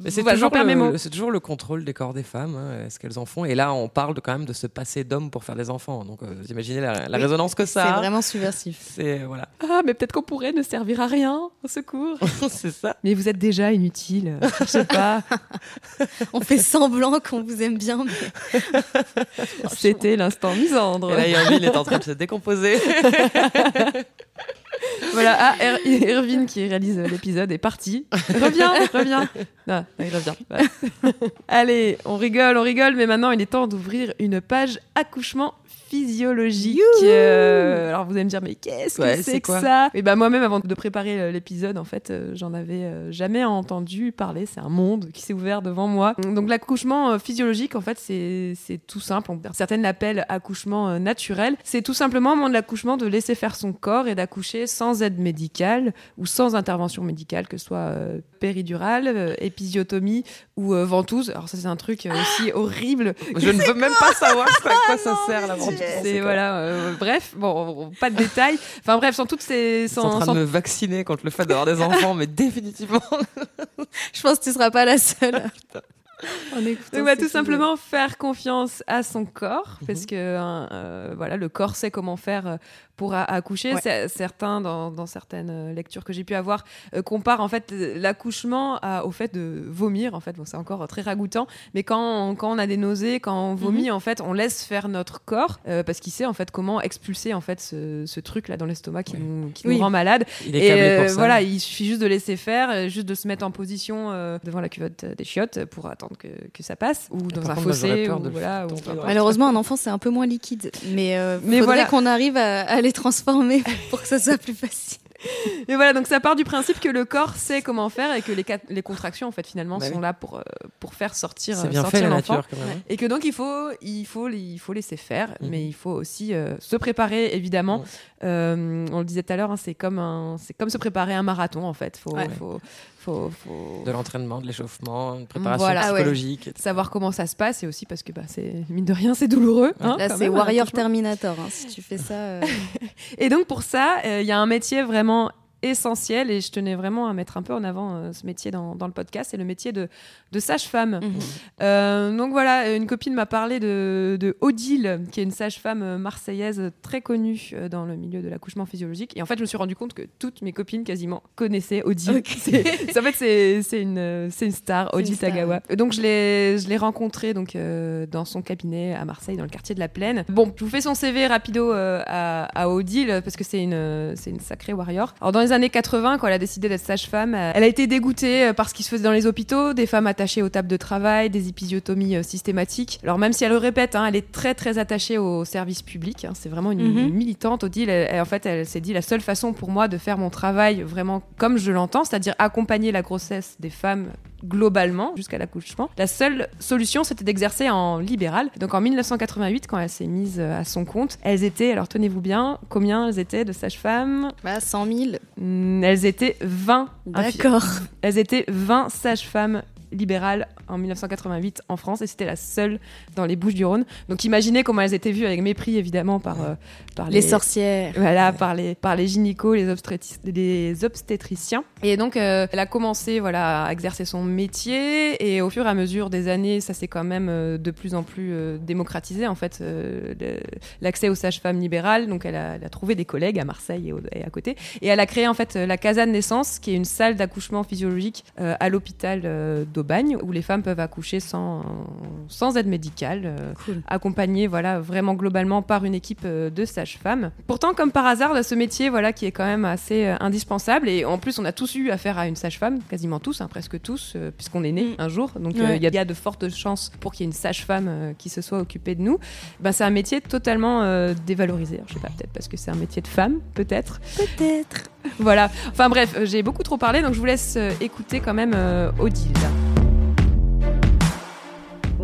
Mais c'est toujours, perds mes le- mots. le- c'est toujours le contrôle des corps des femmes, hein, ce qu'elles en font? Et là, on parle de, quand même de se passer d'homme pour faire des enfants. Donc, euh, vous imaginez la, la Oui, résonance que ça C'est vraiment subversif. C'est voilà, Ah, mais peut-être qu'on pourrait ne servir à rien, au secours. [laughs] c'est ça. mais vous êtes déjà inutile. Je sais pas. [laughs] On fait semblant qu'on vous aime bien, mais [laughs] C'était l'instant misandre. Et là, Irvine est en train de se décomposer. [laughs] Voilà, ah, Er- Irvine qui réalise l'épisode est parti. Reviens, reviens. Non, il revient. Voilà. Allez, on rigole, on rigole, mais maintenant il est temps d'ouvrir une page accouchement physiologique. Euh, alors vous allez me dire, mais qu'est-ce que Ouais, c'est c'est que ça? Et ben moi-même, avant de préparer euh, l'épisode, en fait, euh, j'en avais euh, jamais entendu parler. C'est un monde qui s'est ouvert devant moi. Donc l'accouchement physiologique, en fait, c'est tout simple. Certaines l'appellent accouchement naturel. C'est tout simplement au moment de l'accouchement de laisser faire son corps et d'accoucher sans aide médicale ou sans intervention médicale, que ce soit péridurale, épisiotomie ou ventouse. Alors ça, c'est un truc aussi horrible. Je ne veux même pas savoir [laughs] à quoi ça sert la ventouse. C'est voilà, euh, bref, bon, pas de détails. Enfin bref, sans toutes ces, Je suis en sans, train sans- de me vacciner contre le fait d'avoir des [laughs] enfants, mais définitivement. je pense que tu seras pas la seule. [laughs] Donc, cet bah, tout simplement faire confiance à son corps, Mhm. parce que hein, euh, voilà, le corps sait comment faire euh, pour accoucher. Ouais. Certains, dans, dans certaines euh, lectures que j'ai pu avoir, euh, comparent en fait l'accouchement au fait de vomir. En fait, bon, c'est encore très ragoûtant, mais quand on, quand on a des nausées, quand on vomit, Mhm. en fait, on laisse faire notre corps euh, parce qu'il sait en fait comment expulser en fait ce, ce truc là dans l'estomac qui, Ouais. nous, qui Oui. nous rend malade. Il est Et câblé pour ça. voilà, il suffit juste de laisser faire, juste de se mettre en position devant la culotte des chiottes pour attendre que, que ça passe, ou dans un contre, fossé, ou voilà. ou. Malheureusement, un enfant, c'est un peu moins liquide. Mais, euh, Mais faudrait voilà. qu'on arrive à, à les transformer [laughs] pour que ça soit plus facile. Et voilà, donc ça part du principe que le corps sait comment faire et que les, les contractions, en fait, finalement, Bah sont oui. là pour, euh, pour faire sortir, euh, bien sortir fait la l'enfant. nature quand même. hein. Et que donc il faut, il faut, il faut laisser faire, Mhm. mais il faut aussi euh, se préparer évidemment. Euh, on le disait tout à l'heure, hein, c'est comme un, c'est comme se préparer à un marathon en fait. Faut, Ouais. faut, faut, faut De l'entraînement, de l'échauffement, une préparation Voilà. Ah ouais. psychologique. savoir comment ça se passe et aussi parce que bah, c'est mine de rien c'est douloureux. hein, Là, c'est Warrior. Terminator. hein. Si tu fais ça. euh, [laughs] Et donc pour ça, euh, il y a un métier vraiment essentiel et je tenais vraiment à mettre un peu en avant euh, ce métier dans, dans le podcast, c'est le métier de, de sage-femme. mhm. Euh, donc voilà, une copine m'a parlé de, de Odile, qui est une sage-femme euh, marseillaise très connue dans le milieu de l'accouchement physiologique. Et en fait, je me suis rendu compte que toutes mes copines quasiment connaissaient Odile. [laughs] En fait, c'est une, une star, Odile Tagawa. Donc je l'ai rencontrée donc, euh, dans son cabinet à Marseille, dans le quartier de la Plaine. Bon, je vous fais son CV rapido à, à Odile, parce que c'est une, une sacrée warrior. Alors dans les années 80, quand elle a décidé d'être sage-femme, euh, elle a été dégoûtée euh, par ce qui se faisait dans les hôpitaux, des femmes attachées aux tables de travail, des épisiotomies euh, systématiques. Alors même si elle le répète, hein, elle est très très attachée au service public. hein, c'est vraiment une, Mhm. une militante. Odile, elle- elle- en fait, elle s'est dit la seule façon pour moi de faire mon travail vraiment comme je l'entends, c'est-à-dire accompagner la grossesse des femmes globalement jusqu'à l'accouchement. La seule solution, c'était d'exercer en libéral. Donc en 1988, quand elle s'est mise euh, à son compte, elles étaient, alors tenez-vous bien, combien elles étaient de sages-femmes? Bah, 100 000. Mm, Elles étaient 20. D'accord. Elles étaient 20 sages-femmes libérales en 1988 en France et c'était la seule dans les Bouches-du-Rhône. Donc imaginez comment elles étaient vues avec mépris évidemment par, euh, par Les sorcières. Voilà, par les, par les gynécos, les, obstétrici- les obstétriciens. Et donc euh, elle a commencé voilà, à exercer son métier et au fur et à mesure des années, ça s'est quand même euh, de plus en plus démocratisé en fait, l'accès aux sages-femmes libérales. Donc elle a, elle a trouvé des collègues à Marseille et, au- et à côté. Et elle a créé en fait la Casa de naissance, qui est une salle d'accouchement physiologique à l'hôpital euh, d'Aubagne, où les femmes peuvent accoucher sans, sans aide médicale, euh, accompagnées voilà, vraiment globalement par une équipe euh, de sages-femmes. Pourtant, comme par hasard, ce métier voilà, qui est quand même assez euh, indispensable, et en plus on a tous eu affaire à une sage-femme, quasiment tous, hein, presque tous, puisqu'on est né un jour, donc il Ouais. y, a- il y a de fortes chances pour qu'il y ait une sage-femme qui se soit occupée de nous. Ben, c'est un métier totalement euh, dévalorisé. Alors, je sais pas, peut-être parce que c'est un métier de femme, peut-être. Peut-être. Voilà. Enfin bref, j'ai beaucoup trop parlé, donc je vous laisse euh, écouter quand même euh, Odile.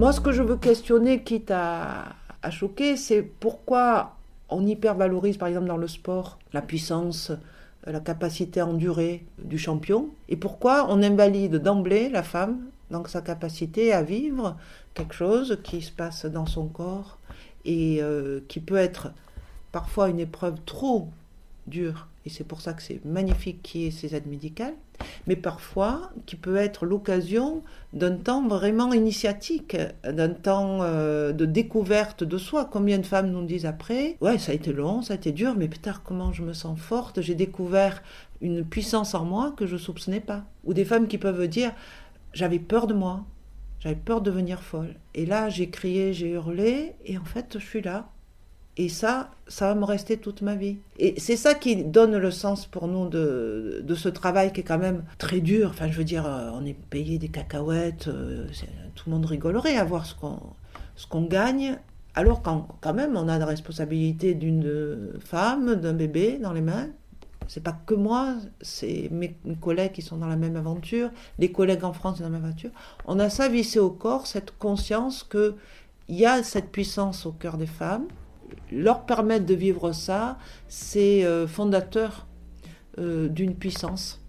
Moi, ce que je veux questionner, quitte à, choquer, c'est pourquoi on hypervalorise, par exemple, dans le sport, la puissance, euh, la capacité à endurer du champion, et pourquoi on invalide d'emblée la femme dans sa capacité à vivre quelque chose qui se passe dans son corps et euh, qui peut être parfois une épreuve trop dure. Et c'est pour ça que c'est magnifique qu'il y ait ces aides médicales, mais parfois qui peut être l'occasion d'un temps vraiment initiatique, d'un temps euh, de découverte de soi. Combien de femmes nous disent après, ouais, ça a été long, ça a été dur, mais putain, comment je me sens forte, j'ai découvert une puissance en moi que je soupçonnais pas. Ou des femmes qui peuvent dire, j'avais peur de moi, j'avais peur de devenir folle. Et là, j'ai crié, j'ai hurlé, et en fait, je suis là. Et ça, ça va me rester toute ma vie. Et c'est ça qui donne le sens pour nous de, ce travail qui est quand même très dur. Enfin, je veux dire, euh, on est payé des cacahuètes, euh, tout le monde rigolerait à voir ce qu'on ce qu'on gagne. Alors quand, quand même, on a la responsabilité d'une femme, d'un bébé dans les mains. C'est pas que moi, c'est mes collègues qui sont dans la même aventure, les collègues en France dans la même aventure. On a ça vissé au corps, cette conscience que il y a cette puissance au cœur des femmes. Leur permettre de vivre ça, c'est euh, fondateur euh, d'une puissance,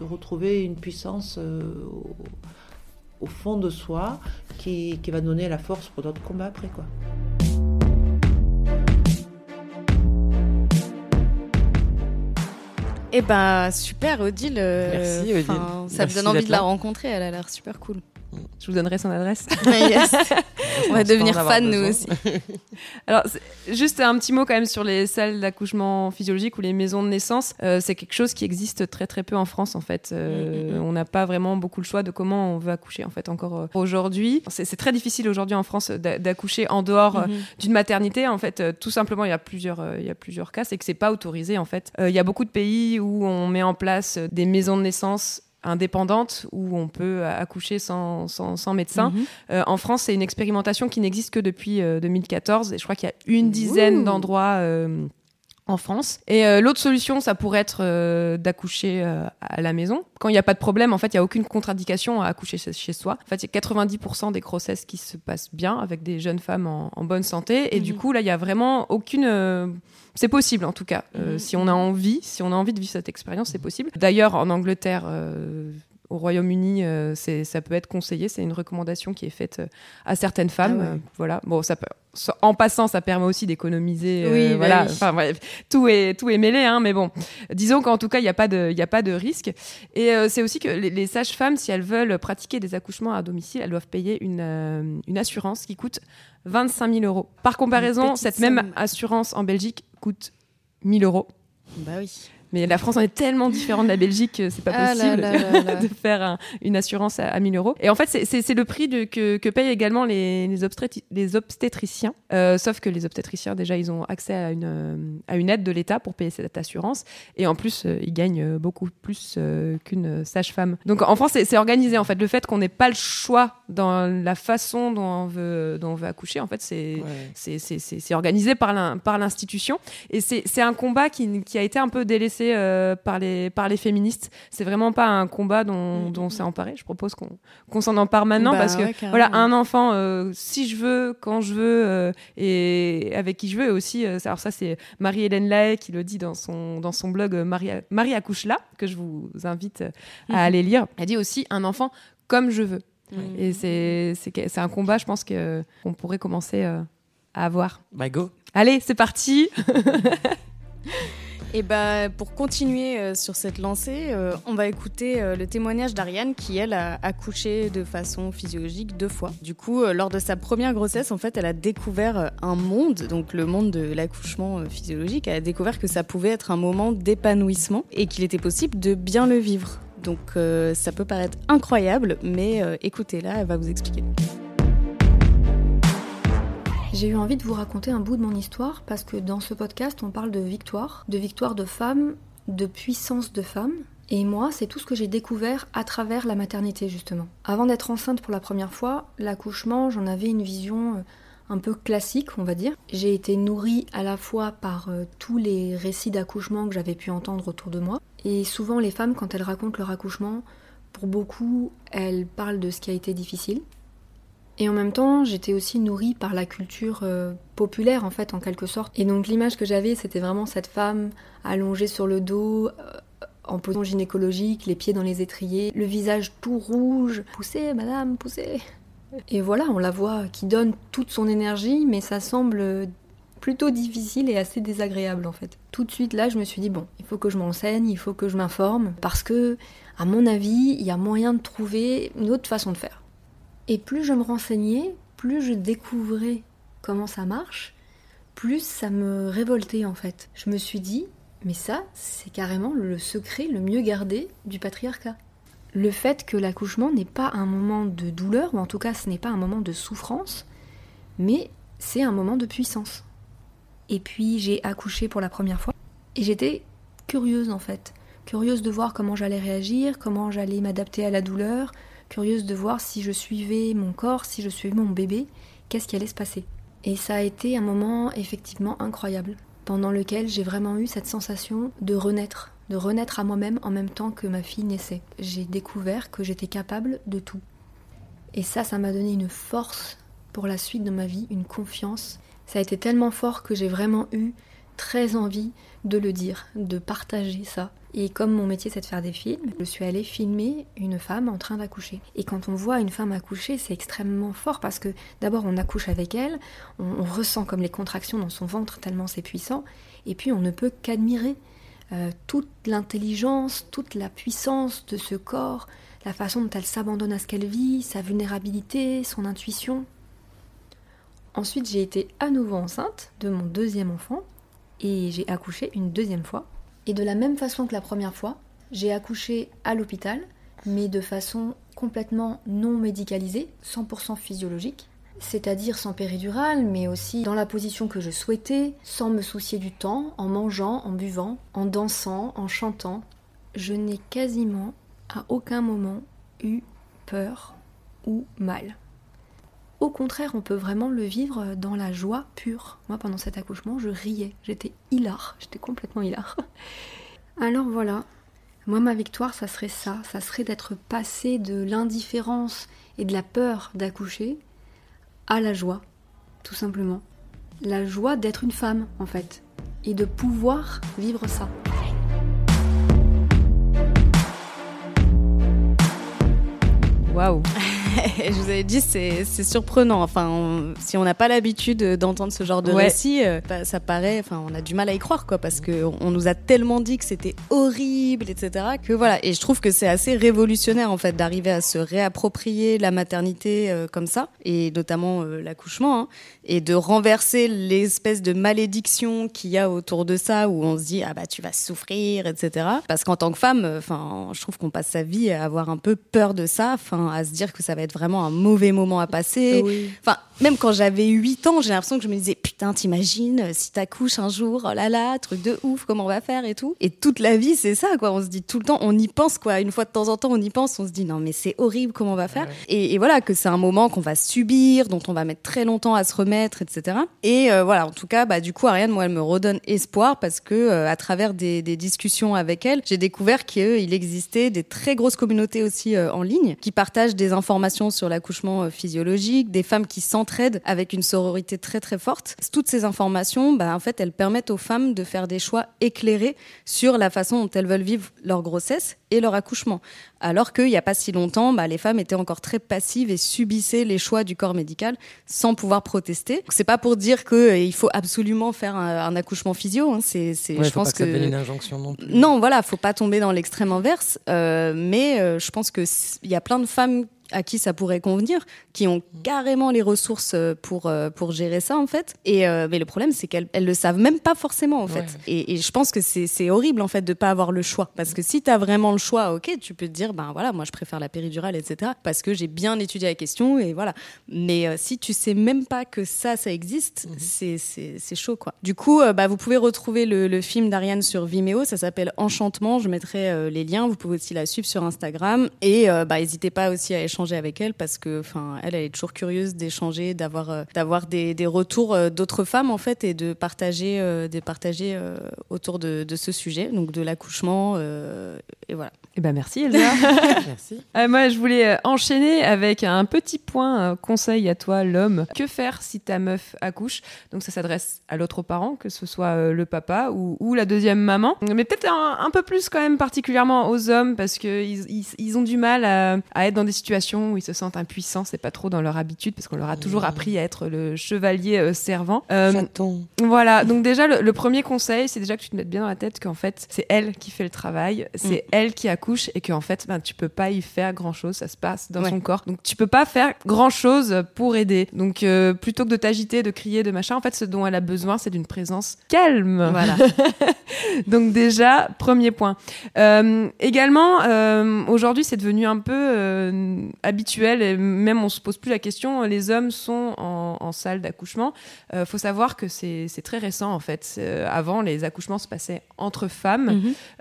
de retrouver une puissance euh, au, au fond de soi qui, qui va donner la force pour d'autres combats après quoi. Eh ben, super, Odile. Merci, Odile. enfin, Ça Merci me donne envie de la rencontrer, elle a l'air super cool. Je vous donnerai son adresse. [laughs] Yes. On va devenir en avoir fan, nous aussi. [laughs] Alors, juste un petit mot quand même sur les salles d'accouchement physiologique ou les maisons de naissance. Euh, c'est quelque chose qui existe très très peu en France en fait. Euh, On n'a pas vraiment beaucoup le choix de comment on veut accoucher en fait encore euh, aujourd'hui. C'est c'est très difficile aujourd'hui en France d'a- d'accoucher en dehors euh, Mhm. d'une maternité. En fait, euh, tout simplement, il y a plusieurs, euh, il y a plusieurs cas, c'est que c'est pas autorisé en fait. Euh, Il y a beaucoup de pays où on met en place des maisons de naissance indépendantes où on peut accoucher sans, sans, sans médecin. Mhm. Euh, en France, c'est une expérimentation qui n'existe que depuis euh, 2014 et je crois qu'il y a une dizaine d'endroits euh, en France. Et euh, l'autre solution, ça pourrait être euh, d'accoucher euh, à la maison. Quand il n'y a pas de problème, en fait, il n'y a aucune contre-indication à accoucher chez, soi. En fait, il y a 90% des grossesses qui se passent bien avec des jeunes femmes en, en bonne santé. Et du Mhm. coup, là, il n'y a vraiment aucune... c'est possible en tout cas. Euh, Mhm. Si on a envie, si on a envie de vivre cette expérience, c'est possible. D'ailleurs, en Angleterre, euh, au Royaume-Uni, euh, ça peut être conseillé. C'est une recommandation qui est faite euh, à certaines femmes. Ah ouais. Euh, voilà. Bon, ça peut. ça- En passant, ça permet aussi d'économiser. Oui, bah voilà. oui. Enfin, bref, tout est tout est mêlé, hein. Mais bon, disons qu'en tout cas, il n'y a pas de il a pas de risque. Et euh, c'est aussi que les, les sages-femmes, si elles veulent pratiquer des accouchements à domicile, elles doivent payer une euh, une assurance qui coûte 25 000 euros. Par comparaison, cette même assurance en Belgique coûte 1000 euros. Bah oui. Mais la France en est tellement différente de la Belgique que c'est pas Ah possible là là [laughs] là. de faire un- une assurance à, à 1000 euros. Et en fait, c'est- le prix de, que, que payent également les, les, obstétri- les obstétriciens. Euh, sauf que les obstétriciens, déjà, ils ont accès à une, à une aide de l'État pour payer cette assurance. Et en plus, euh, ils gagnent euh, beaucoup plus euh, qu'une sage-femme. Donc en France, c'est organisé. En fait, le fait qu'on n'ait pas le choix dans la façon dont on veut, dont on veut accoucher, en fait, c'est organisé par l'in- par l'institution. Et c'est c'est un combat qui, qui a été un peu délaissé euh, par, les, par les féministes. C'est vraiment pas un combat dont, dont on s'est emparé. Je propose qu'on qu'on s'en empare maintenant Bah parce que ouais, voilà, un enfant, euh, si je veux, quand je veux euh, et avec qui je veux. Et aussi, euh, alors ça, c'est Marie-Hélène Lahaye qui le dit dans son, dans son blog Marie, Marie accouche là, que je vous invite à Mhm. aller lire. Elle dit aussi un enfant comme je veux. Et c'est c'est que- c'est un combat, je pense, que- qu'on pourrait commencer euh, à avoir. Bah go. Allez, c'est parti [laughs] Et bah, pour continuer euh, sur cette lancée, euh, on va écouter euh, le témoignage d'Ariane qui, elle, a accouché de façon physiologique deux fois. Du coup, lors de sa première grossesse, en fait, elle a découvert un monde, donc le monde de l'accouchement physiologique. Elle a découvert que ça pouvait être un moment d'épanouissement et qu'il était possible de bien le vivre. Donc, ça peut paraître incroyable, mais écoutez-la, elle va vous expliquer. J'ai eu envie de vous raconter un bout de mon histoire parce que dans ce podcast, on parle de victoire, de victoire de femmes, de puissance de femmes. Et moi, c'est tout ce que j'ai découvert à travers la maternité, justement. Avant d'être enceinte pour la première fois, l'accouchement, j'en avais une vision euh, un peu classique, on va dire. J'ai été nourrie à la fois par euh, tous les récits d'accouchement que j'avais pu entendre autour de moi. Et souvent, les femmes, quand elles racontent leur accouchement, pour beaucoup, elles parlent de ce qui a été difficile. Et en même temps, j'étais aussi nourrie par la culture euh, populaire, en fait, en quelque sorte. Et donc, l'image que j'avais, c'était vraiment cette femme allongée sur le dos, euh, en position gynécologique, les pieds dans les étriers, le visage tout rouge. Poussez, madame, poussez Et voilà, on la voit qui donne toute son énergie, mais ça semble plutôt difficile et assez désagréable, en fait. Tout de suite, là, je me suis dit, bon, il faut que je m'enseigne, il faut que je m'informe, parce que, à mon avis, il y a moyen de trouver une autre façon de faire. Et plus je me renseignais, plus je découvrais comment ça marche, plus ça me révoltait en fait. Je me suis dit, mais ça, c'est carrément le secret le mieux gardé du patriarcat. Le fait que l'accouchement n'est pas un moment de douleur, ou en tout cas ce n'est pas un moment de souffrance, mais c'est un moment de puissance. Et puis j'ai accouché pour la première fois, et j'étais curieuse en fait. Curieuse de voir comment j'allais réagir, comment j'allais m'adapter à la douleur, curieuse de voir si je suivais mon corps, si je suivais mon bébé, qu'est-ce qui allait se passer. Et ça a été un moment effectivement incroyable, pendant lequel j'ai vraiment eu cette sensation de renaître, de renaître à moi-même en même temps que ma fille naissait. J'ai découvert que j'étais capable de tout. Et ça, ça m'a donné une force pour la suite de ma vie, une confiance. Ça a été tellement fort que j'ai vraiment eu très envie de le dire, de partager ça. Et comme mon métier c'est de faire des films, je suis allée filmer une femme en train d'accoucher. Et quand on voit une femme accoucher, c'est extrêmement fort parce que d'abord on accouche avec elle, on, ressent comme les contractions dans son ventre tellement c'est puissant, et puis on ne peut qu'admirer euh, toute l'intelligence, toute la puissance de ce corps, la façon dont elle s'abandonne à ce qu'elle vit, sa vulnérabilité, son intuition. Ensuite j'ai été à nouveau enceinte de mon deuxième enfant, et j'ai accouché une deuxième fois. Et de la même façon que la première fois, j'ai accouché à l'hôpital, mais de façon complètement non médicalisée, 100% physiologique, c'est-à-dire sans péridurale, mais aussi dans la position que je souhaitais, sans me soucier du temps, en mangeant, en buvant, en dansant, en chantant. Je n'ai quasiment à aucun moment eu peur ou mal. Au contraire, on peut vraiment le vivre dans la joie pure. Moi, pendant cet accouchement, je riais. J'étais hilar. J'étais complètement hilar. [laughs] Alors voilà. Moi, ma victoire, ça serait ça. Ça serait d'être passé de l'indifférence et de la peur d'accoucher à la joie. Tout simplement. La joie d'être une femme, en fait. Et de pouvoir vivre ça. Waouh [laughs] [laughs] je vous avais dit, c'est surprenant. Enfin, on- si on n'a pas l'habitude d'entendre ce genre de Ouais. récit, euh, bah, ça paraît. Enfin, on a du mal à y croire, quoi, parce que on nous a tellement dit que c'était horrible, etc. Que voilà. Et je trouve que c'est assez révolutionnaire, en fait, d'arriver à se réapproprier la maternité euh, comme ça, et notamment euh, l'accouchement, hein, et de renverser l'espèce de malédiction qu'il y a autour de ça, où on se dit ah bah tu vas souffrir, etc. Parce qu'en tant que femme, enfin, je trouve qu'on passe sa vie à avoir un peu peur de ça, enfin, à se dire que ça va être vraiment un mauvais moment à passer. Enfin, même quand j'avais 8 ans, j'ai l'impression que je me disais putain, t'imagines euh, si t'accouches un jour, oh là là, truc de ouf, comment on va faire et tout. Et toute la vie, c'est ça, quoi. On se dit tout le temps, on y pense, quoi. Une fois de temps en temps, on y pense, on se dit non, mais c'est horrible, comment on va faire. Et, et voilà, que c'est un moment qu'on va subir, dont on va mettre très longtemps à se remettre, etc. Et euh, voilà, en tout cas, bah, du coup, Ariane, moi, elle me redonne espoir parce que euh, à travers des, des discussions avec elle, j'ai découvert qu'il existait des très grosses communautés aussi euh, en ligne qui partagent des informations sur l'accouchement physiologique, des femmes qui s'entraident avec une sororité très très forte. Toutes ces informations, bah, en fait, elles permettent aux femmes de faire des choix éclairés sur la façon dont elles veulent vivre leur grossesse et leur accouchement. Alors qu'il n'y a pas si longtemps, bah, les femmes étaient encore très passives et subissaient les choix du corps médical sans pouvoir protester. C'est pas pour dire qu'il faut absolument faire un, un accouchement physio. hein. C'est, c'est, Ouais, je faut pense pas que ça devienne une injonction non plus. non, voilà, faut pas tomber dans l'extrême inverse. euh, mais euh, je pense que s- il y a plein de femmes à qui ça pourrait convenir, qui ont carrément les ressources euh, pour euh, pour gérer ça en fait. Et euh, mais le problème c'est qu'elles elles le savent même pas forcément en fait. Ouais. Et, et je pense que c'est horrible en fait de pas avoir le choix parce que si tu as vraiment le choix, ok, tu peux te dire ben voilà, moi je préfère la péridurale etc. parce que j'ai bien étudié la question et voilà. Mais euh, si tu sais même pas que ça ça existe, c'est c'est c'est chaud quoi. Du coup, euh, bah vous pouvez retrouver le, le film d'Ariane sur Vimeo, ça s'appelle Enchantement. Je mettrai les liens. Vous pouvez aussi la suivre sur Instagram et bah n'hésitez pas aussi à échanger avec elle parce que elle, est toujours curieuse d'échanger, d'avoir euh, des, retours euh, d'autres femmes en fait et de partager euh, autour de, de ce sujet, donc de l'accouchement et voilà. Eh ben merci Elsa. [laughs] Merci. Euh, moi, je voulais euh, enchaîner avec un petit point euh, conseil à toi, l'homme. Que faire si ta meuf accouche? Donc, ça s'adresse à l'autre parent, que ce soit euh, le papa ou, ou la deuxième maman. Mais peut-être un, un peu plus quand même particulièrement aux hommes parce que ils, ils- ils ont du mal à, à être dans des situations où ils se sentent impuissants. C'est pas trop dans leur habitude parce qu'on leur a toujours appris à être le chevalier servant. Euh, voilà, donc déjà le, le premier conseil, c'est déjà que tu te mettes bien dans la tête qu'en fait c'est elle qui fait le travail, c'est elle qui accouche et qu'en fait ben, tu peux pas y faire grand chose, ça se passe dans Ouais. son corps. Donc tu peux pas faire grand chose pour aider. Donc euh, plutôt que de t'agiter, de crier, de machin, en fait ce dont elle a besoin c'est d'une présence calme. Voilà. [laughs] Donc déjà, premier point. Euh, également, euh, aujourd'hui, c'est devenu un peu habituel et même on se pose plus la question. Les hommes sont en, en salle d'accouchement. Faut savoir que c'est très récent en fait. Avant, les accouchements se passaient entre femmes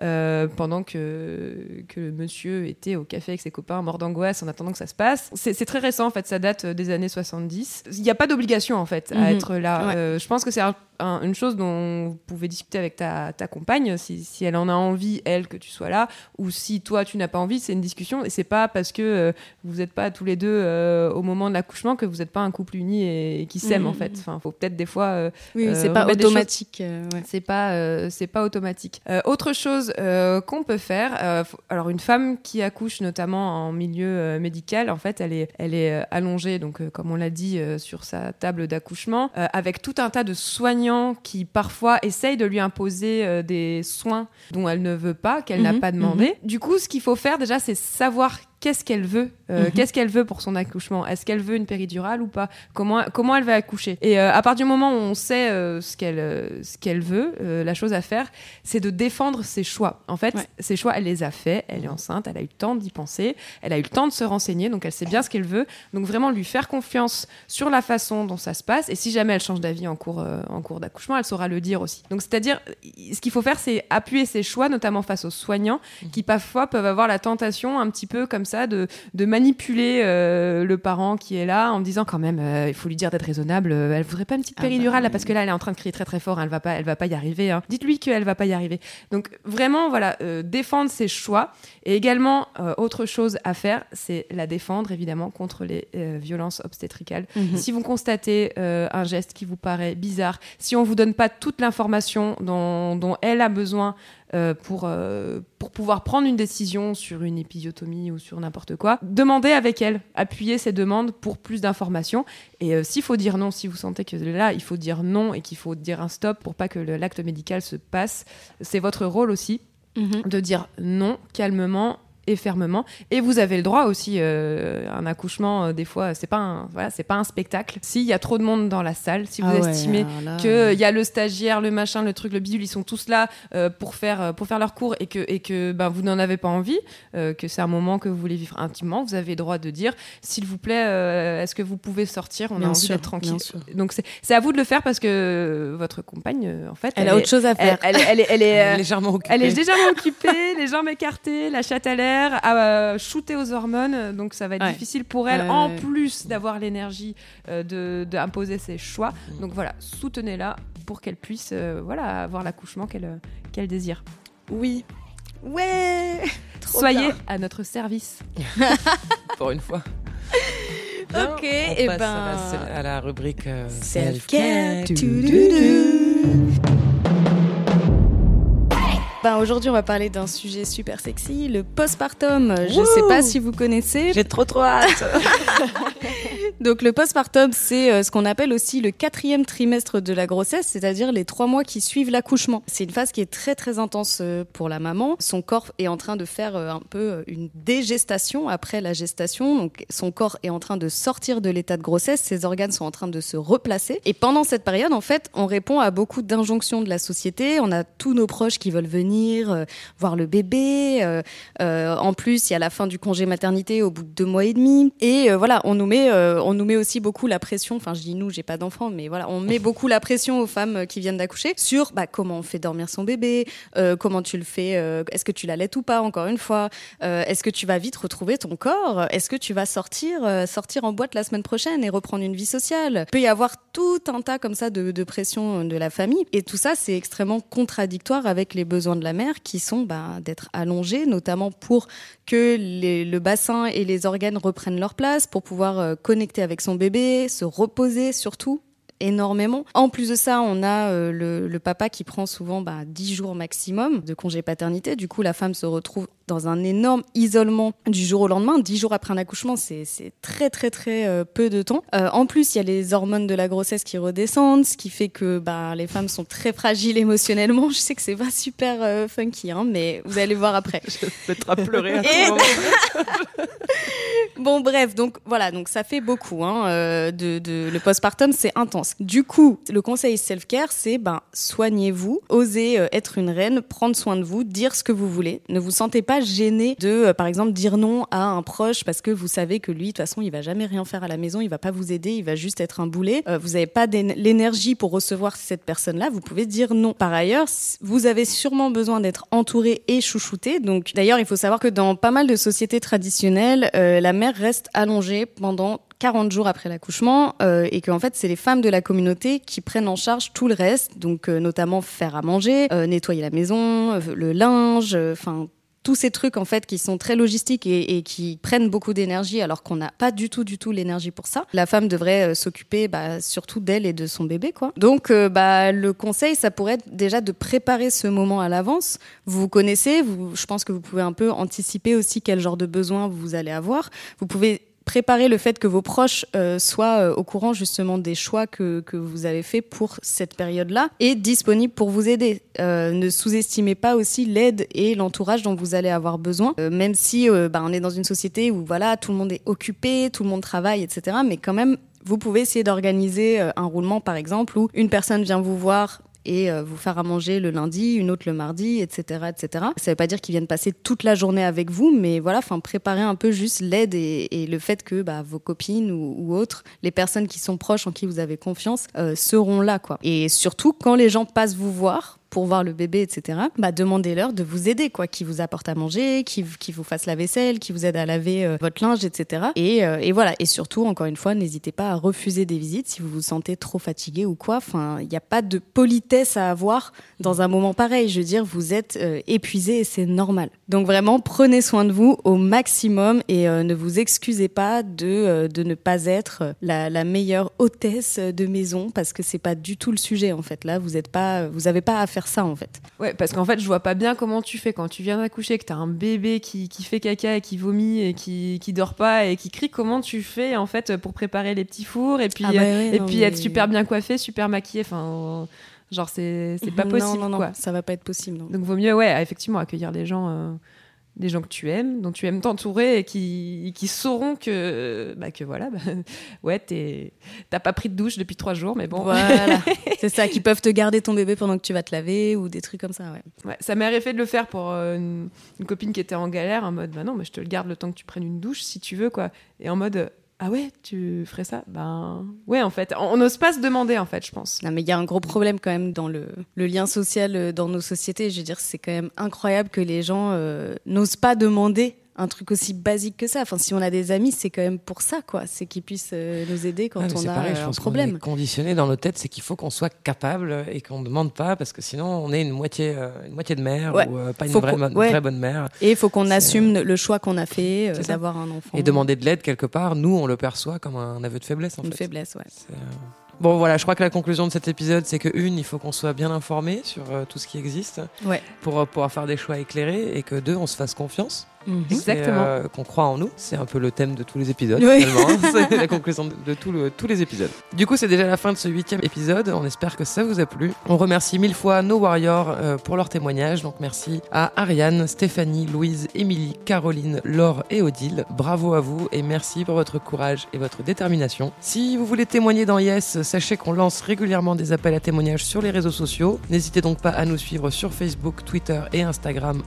Mhm. pendant que que le monsieur était au café avec ses copains mort d'angoisse en attendant que ça se passe. C'est très récent en fait. Ça date des années 70. Il n'y a pas d'obligation en fait à Mhm. être là. Ouais. Euh, je pense que c'est un- un- une chose dont vous pouvez discuter avec ta, ta compagne si, si elle en a envie elle que tu sois là ou si toi tu n'as pas envie c'est une discussion et c'est pas parce que euh, vous n'êtes pas tous les deux euh, au moment de l'accouchement que vous n'êtes pas un couple uni et, et qui s'aime en fait enfin faut peut-être des fois euh, Oui, c'est pas remettre des choses- automatique. ouais. c'est pas, c'est pas automatique. Autre chose qu'on peut faire, faut- alors une femme qui accouche notamment en milieu médical, en fait, elle est, elle est allongée, donc comme on l'a dit, sur sa table d'accouchement, avec tout un tas de soignants qui parfois essayent de lui imposer euh, des soins dont elle ne veut pas, qu'elle n'a Mhm, pas demandé. Du coup, ce qu'il faut faire déjà, c'est savoir qu'est-ce qu'elle veut, euh, Mhm. qu'est-ce qu'elle veut pour son accouchement? Est-ce qu'elle veut une péridurale ou pas? Comment comment elle va accoucher? Et euh, à partir du moment où on sait euh, ce qu'elle ce qu'elle veut, la chose à faire, c'est de défendre ses choix. En fait, Ouais. ses choix, elle les a faits. Elle est enceinte, elle a eu le temps d'y penser, elle a eu le temps de se renseigner, donc elle sait bien ce qu'elle veut. Donc vraiment lui faire confiance sur la façon dont ça se passe. Et si jamais elle change d'avis en cours en cours d'accouchement, elle saura le dire aussi. Donc c'est-à-dire, ce qu'il faut faire, c'est appuyer ses choix, notamment face aux soignants, qui parfois peuvent avoir la tentation un petit peu comme ça de, de manipuler euh, le parent qui est là en disant quand même euh, il faut lui dire d'être raisonnable euh, elle voudrait pas une petite Ah bah péridurale là parce que là elle est en train de crier très très fort elle va pas elle va pas y arriver hein. dites-lui qu'elle va pas y arriver donc vraiment voilà euh, défendre ses choix et également autre chose à faire c'est la défendre évidemment contre les violences obstétricales Mhm. si vous constatez un geste qui vous paraît bizarre, si on vous donne pas toute l'information dont, dont elle a besoin, euh, pour, euh, pour pouvoir prendre une décision sur une épisiotomie ou sur n'importe quoi, demandez avec elle, appuyez ces demandes pour plus d'informations. Et euh, s'il faut dire non, si vous sentez que là, il faut dire non et qu'il faut dire un stop pour pas que l'acte médical se passe, c'est votre rôle aussi Mhm. de dire non calmement et fermement. Et vous avez le droit aussi euh, un accouchement euh, des fois c'est pas un voilà c'est pas un spectacle. S'il y a trop de monde dans la salle si vous Ah ouais, estimez là, que il y a le stagiaire le machin le truc le bidule ils sont tous là euh, pour faire pour faire leur cours et que et que ben vous n'en avez pas envie euh, que c'est un moment que vous voulez vivre intimement vous avez le droit de dire s'il vous plaît euh, est-ce que vous pouvez sortir? On Bien a envie d'être tranquille. donc c'est c'est à vous de le faire parce que votre compagne en fait Elle a est- autre chose à faire. elle, elle, elle est- elle est légèrement occupée. elle est légèrement occupée, les jambes écartées, la chatte à l'air, à euh, shooter aux hormones. Donc ça va être Ouais. difficile pour elle, en plus d'avoir l'énergie euh, de d'imposer ses choix. Donc voilà, soutenez-la pour qu'elle puisse euh, voilà, avoir l'accouchement qu'elle qu'elle désire. Oui, Ouais Soyez à notre service. [laughs] pour une fois. [laughs] Ok, on et passe ben- à, la, à la rubrique euh, Self-care. self-care. Ben, aujourd'hui, on va parler d'un sujet super sexy, le postpartum. Je Wouh sais pas si vous connaissez. J'ai trop trop hâte. [laughs] Donc, le postpartum, c'est euh, ce qu'on appelle aussi le quatrième trimestre de la grossesse, c'est-à-dire les trois mois qui suivent l'accouchement. C'est une phase qui est très très intense euh, pour la maman. Son corps est en train de faire euh, un peu une dégestation après la gestation. Donc, son corps est en train de sortir de l'état de grossesse, ses organes sont en train de se replacer. Et pendant cette période, en fait, on répond à beaucoup d'injonctions de la société. On a tous nos proches qui veulent venir voir le bébé. En plus, il y a la fin du congé maternité au bout de deux mois et demi. Et voilà, on nous met, on nous met aussi beaucoup la pression. Enfin, je dis nous, j'ai pas d'enfant, mais voilà, on met beaucoup la pression aux femmes euh, qui viennent d'accoucher sur bah, comment on fait dormir son bébé, euh, comment tu le fais, euh, est-ce que tu l'allaites ou pas, encore une fois, est-ce que tu vas vite retrouver ton corps, est-ce que tu vas sortir, sortir en boîte la semaine prochaine et reprendre une vie sociale? Il peut y avoir tout un tas comme ça de, pression de la famille. Et tout ça, c'est extrêmement contradictoire avec les besoins de la mère qui sont bah, d'être allongée, notamment pour que le bassin et les organes reprennent leur place, pour pouvoir euh, avec son bébé, se reposer surtout énormément. En plus de ça, on a euh, le, le papa qui prend souvent bah, 10 jours maximum de congé paternité. Du coup, la femme se retrouve dans un énorme isolement du jour au lendemain. 10 jours après un accouchement, c'est très très très euh, peu de temps. Euh, en plus, il y a les hormones de la grossesse qui redescendent, ce qui fait que bah, les femmes sont très fragiles émotionnellement. Je sais que c'est pas super funky, hein, mais vous allez voir après. [laughs] Je vais te pleurer à Et- tout moment. [laughs] Bon, bref, donc voilà, donc ça fait beaucoup. Hein, de, de- le postpartum, c'est intense. Du coup, le conseil self-care, c'est ben, soignez-vous, osez euh, être une reine, prendre soin de vous, dire ce que vous voulez. Ne vous sentez pas gêné de, euh, par exemple, dire non à un proche parce que vous savez que lui, de toute façon, il va jamais rien faire à la maison, il va pas vous aider, il va juste être un boulet. Euh, vous n'avez pas l'énergie pour recevoir cette personne-là, vous pouvez dire non. Par ailleurs, vous avez sûrement besoin d'être entouré et chouchouté. Donc, d'ailleurs, il faut savoir que dans pas mal de sociétés traditionnelles, la mère reste allongée pendant 40 jours après l'accouchement euh, et que en fait c'est les femmes de la communauté qui prennent en charge tout le reste donc euh, notamment faire à manger euh, nettoyer la maison le linge enfin tous ces trucs en fait qui sont très logistiques et, qui prennent beaucoup d'énergie alors qu'on n'a pas du tout du tout l'énergie pour ça. La femme devrait s'occuper bah, surtout d'elle et de son bébé quoi. Donc bah, le conseil ça pourrait être déjà de préparer ce moment à l'avance. Vous vous connaissez, je pense que vous pouvez un peu anticiper aussi quel genre de besoin vous allez avoir. Vous pouvez préparer le fait que vos proches euh, soient euh, au courant justement des choix que, que vous avez fait pour cette période-là et disponibles pour vous aider. Euh, ne sous-estimez pas aussi l'aide et l'entourage dont vous allez avoir besoin, même si bah, on est dans une société où voilà tout le monde est occupé, tout le monde travaille, etc. Mais quand même, vous pouvez essayer d'organiser un roulement par exemple où une personne vient vous voir et euh, vous faire à manger le lundi, une autre le mardi, etc., etc. Ça veut pas dire qu'ils viennent passer toute la journée avec vous, mais voilà, enfin préparer un peu juste l'aide et, et le fait que bah, vos copines ou, ou autres, les personnes qui sont proches en qui vous avez confiance, euh, seront là, quoi. Et surtout quand les gens passent vous voir pour voir le bébé, etc. Bah demandez-leur de vous aider, quoi, qui vous apporte à manger, qui, qui vous fasse la vaisselle, qui vous aide à laver euh, votre linge, etc. Et, euh, et voilà. Et surtout, encore une fois, n'hésitez pas à refuser des visites si vous vous sentez trop fatigué ou quoi. Enfin, il n'y a pas de politesse à avoir dans un moment pareil. Je veux dire, vous êtes euh, épuisé et c'est normal. Donc vraiment, prenez soin de vous au maximum et ne vous excusez pas de, de ne pas être la, la meilleure hôtesse de maison parce que c'est pas du tout le sujet en fait. Là, vous pas, vous avez pas à faire faire ça en fait. Ouais, parce qu'en fait, je vois pas bien comment tu fais quand tu viens d'accoucher, que t'as un bébé qui, qui fait caca et qui vomit et qui, qui dort pas et qui crie. Comment tu fais en fait pour préparer les petits fours et puis, Ah bah ouais, et non, puis mais- être super bien coiffé, super maquillé. Enfin, genre, c'est pas [laughs] Non, possible non, non, quoi. ça va pas être possible. non. Donc, vaut mieux, ouais, effectivement, accueillir des gens. euh, des gens que tu aimes, dont tu aimes t'entourer et qui, qui sauront que, bah, que voilà, bah, [laughs] ouais, t'es- t'as pas pris de douche depuis trois jours, mais bon. Voilà, [laughs] c'est ça, qui peuvent te garder ton bébé pendant que tu vas te laver ou des trucs comme ça, ouais. Ouais, ça m'est arrivé de le faire pour euh, une, une copine qui était en galère, en mode bah non, mais je te le garde le temps que tu prennes une douche si tu veux, quoi. Et en mode ah ouais, tu ferais ça? Ben ouais, en fait, on n'ose pas se demander, en fait, je pense. Non, mais il y a un gros problème quand même dans le, le lien social euh, dans nos sociétés. Je veux dire, c'est quand même incroyable que les gens euh, n'osent pas demander un truc aussi basique que ça. Enfin, si on a des amis, c'est quand même pour ça, quoi. C'est qu'ils puissent euh, nous aider quand Ah, on a pareil, je un pense problème. est conditionné dans nos têtes, c'est qu'il faut qu'on soit capable et qu'on ne demande pas parce que sinon on est une moitié, euh, une moitié de mère Ouais. ou euh, pas une vraie, bonne- ouais. vraie bonne mère. Et il faut qu'on assume le choix qu'on a fait d'avoir un enfant. Et demander de l'aide quelque part, nous on le perçoit comme un aveu de faiblesse en une fait. faiblesse, ouais. Bon voilà, je crois que la conclusion de cet épisode, c'est que une, il faut qu'on soit bien informé sur tout ce qui existe Ouais. pour pouvoir faire des choix éclairés et que deux, on se fasse confiance. Mhm. Exactement. euh, qu'on croit en nous. C'est un peu le thème de tous les épisodes. Oui. [laughs] c'est la conclusion de, de tout le- tous les épisodes. Du coup, c'est déjà la fin de ce huitième épisode. On espère que ça vous a plu. On remercie mille fois nos warriors euh, pour leur témoignage. Donc merci à Ariane, Stéphanie, Louise, Émilie, Caroline, Laure et Odile. Bravo à vous et merci pour votre courage et votre détermination. Si vous voulez témoigner dans Yes, sachez qu'on lance régulièrement des appels à témoignages sur les réseaux sociaux. N'hésitez donc pas à nous suivre sur Facebook, Twitter et Instagram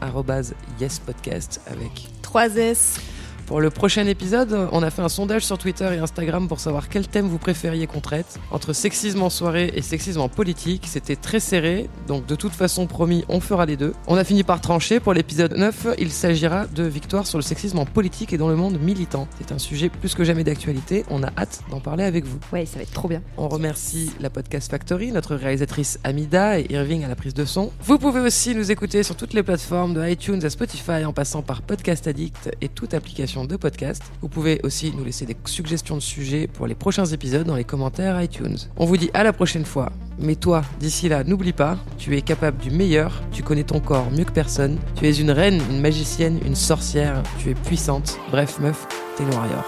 yespodcast avec 3S. Pour le prochain épisode, on a fait un sondage sur Twitter et Instagram pour savoir quel thème vous préfériez qu'on traite. Entre sexisme en soirée et sexisme en politique, c'était très serré, donc de toute façon promis, on fera les deux. On a fini par trancher pour l'épisode 9, il s'agira de victoire sur le sexisme en politique et dans le monde militant. C'est un sujet plus que jamais d'actualité, on a hâte d'en parler avec vous. Ouais, ça va être trop bien. On remercie la Podcast Factory, notre réalisatrice Amida et Irving à la prise de son. Vous pouvez aussi nous écouter sur toutes les plateformes de iTunes à Spotify en passant par Podcast Addict et toute application de podcast. Vous pouvez aussi nous laisser des suggestions de sujets pour les prochains épisodes dans les commentaires iTunes. On vous dit à la prochaine fois. Mais toi, d'ici là, n'oublie pas, tu es capable du meilleur, tu connais ton corps mieux que personne, tu es une reine, une magicienne, une sorcière, tu es puissante. Bref, meuf, t'es une warrior.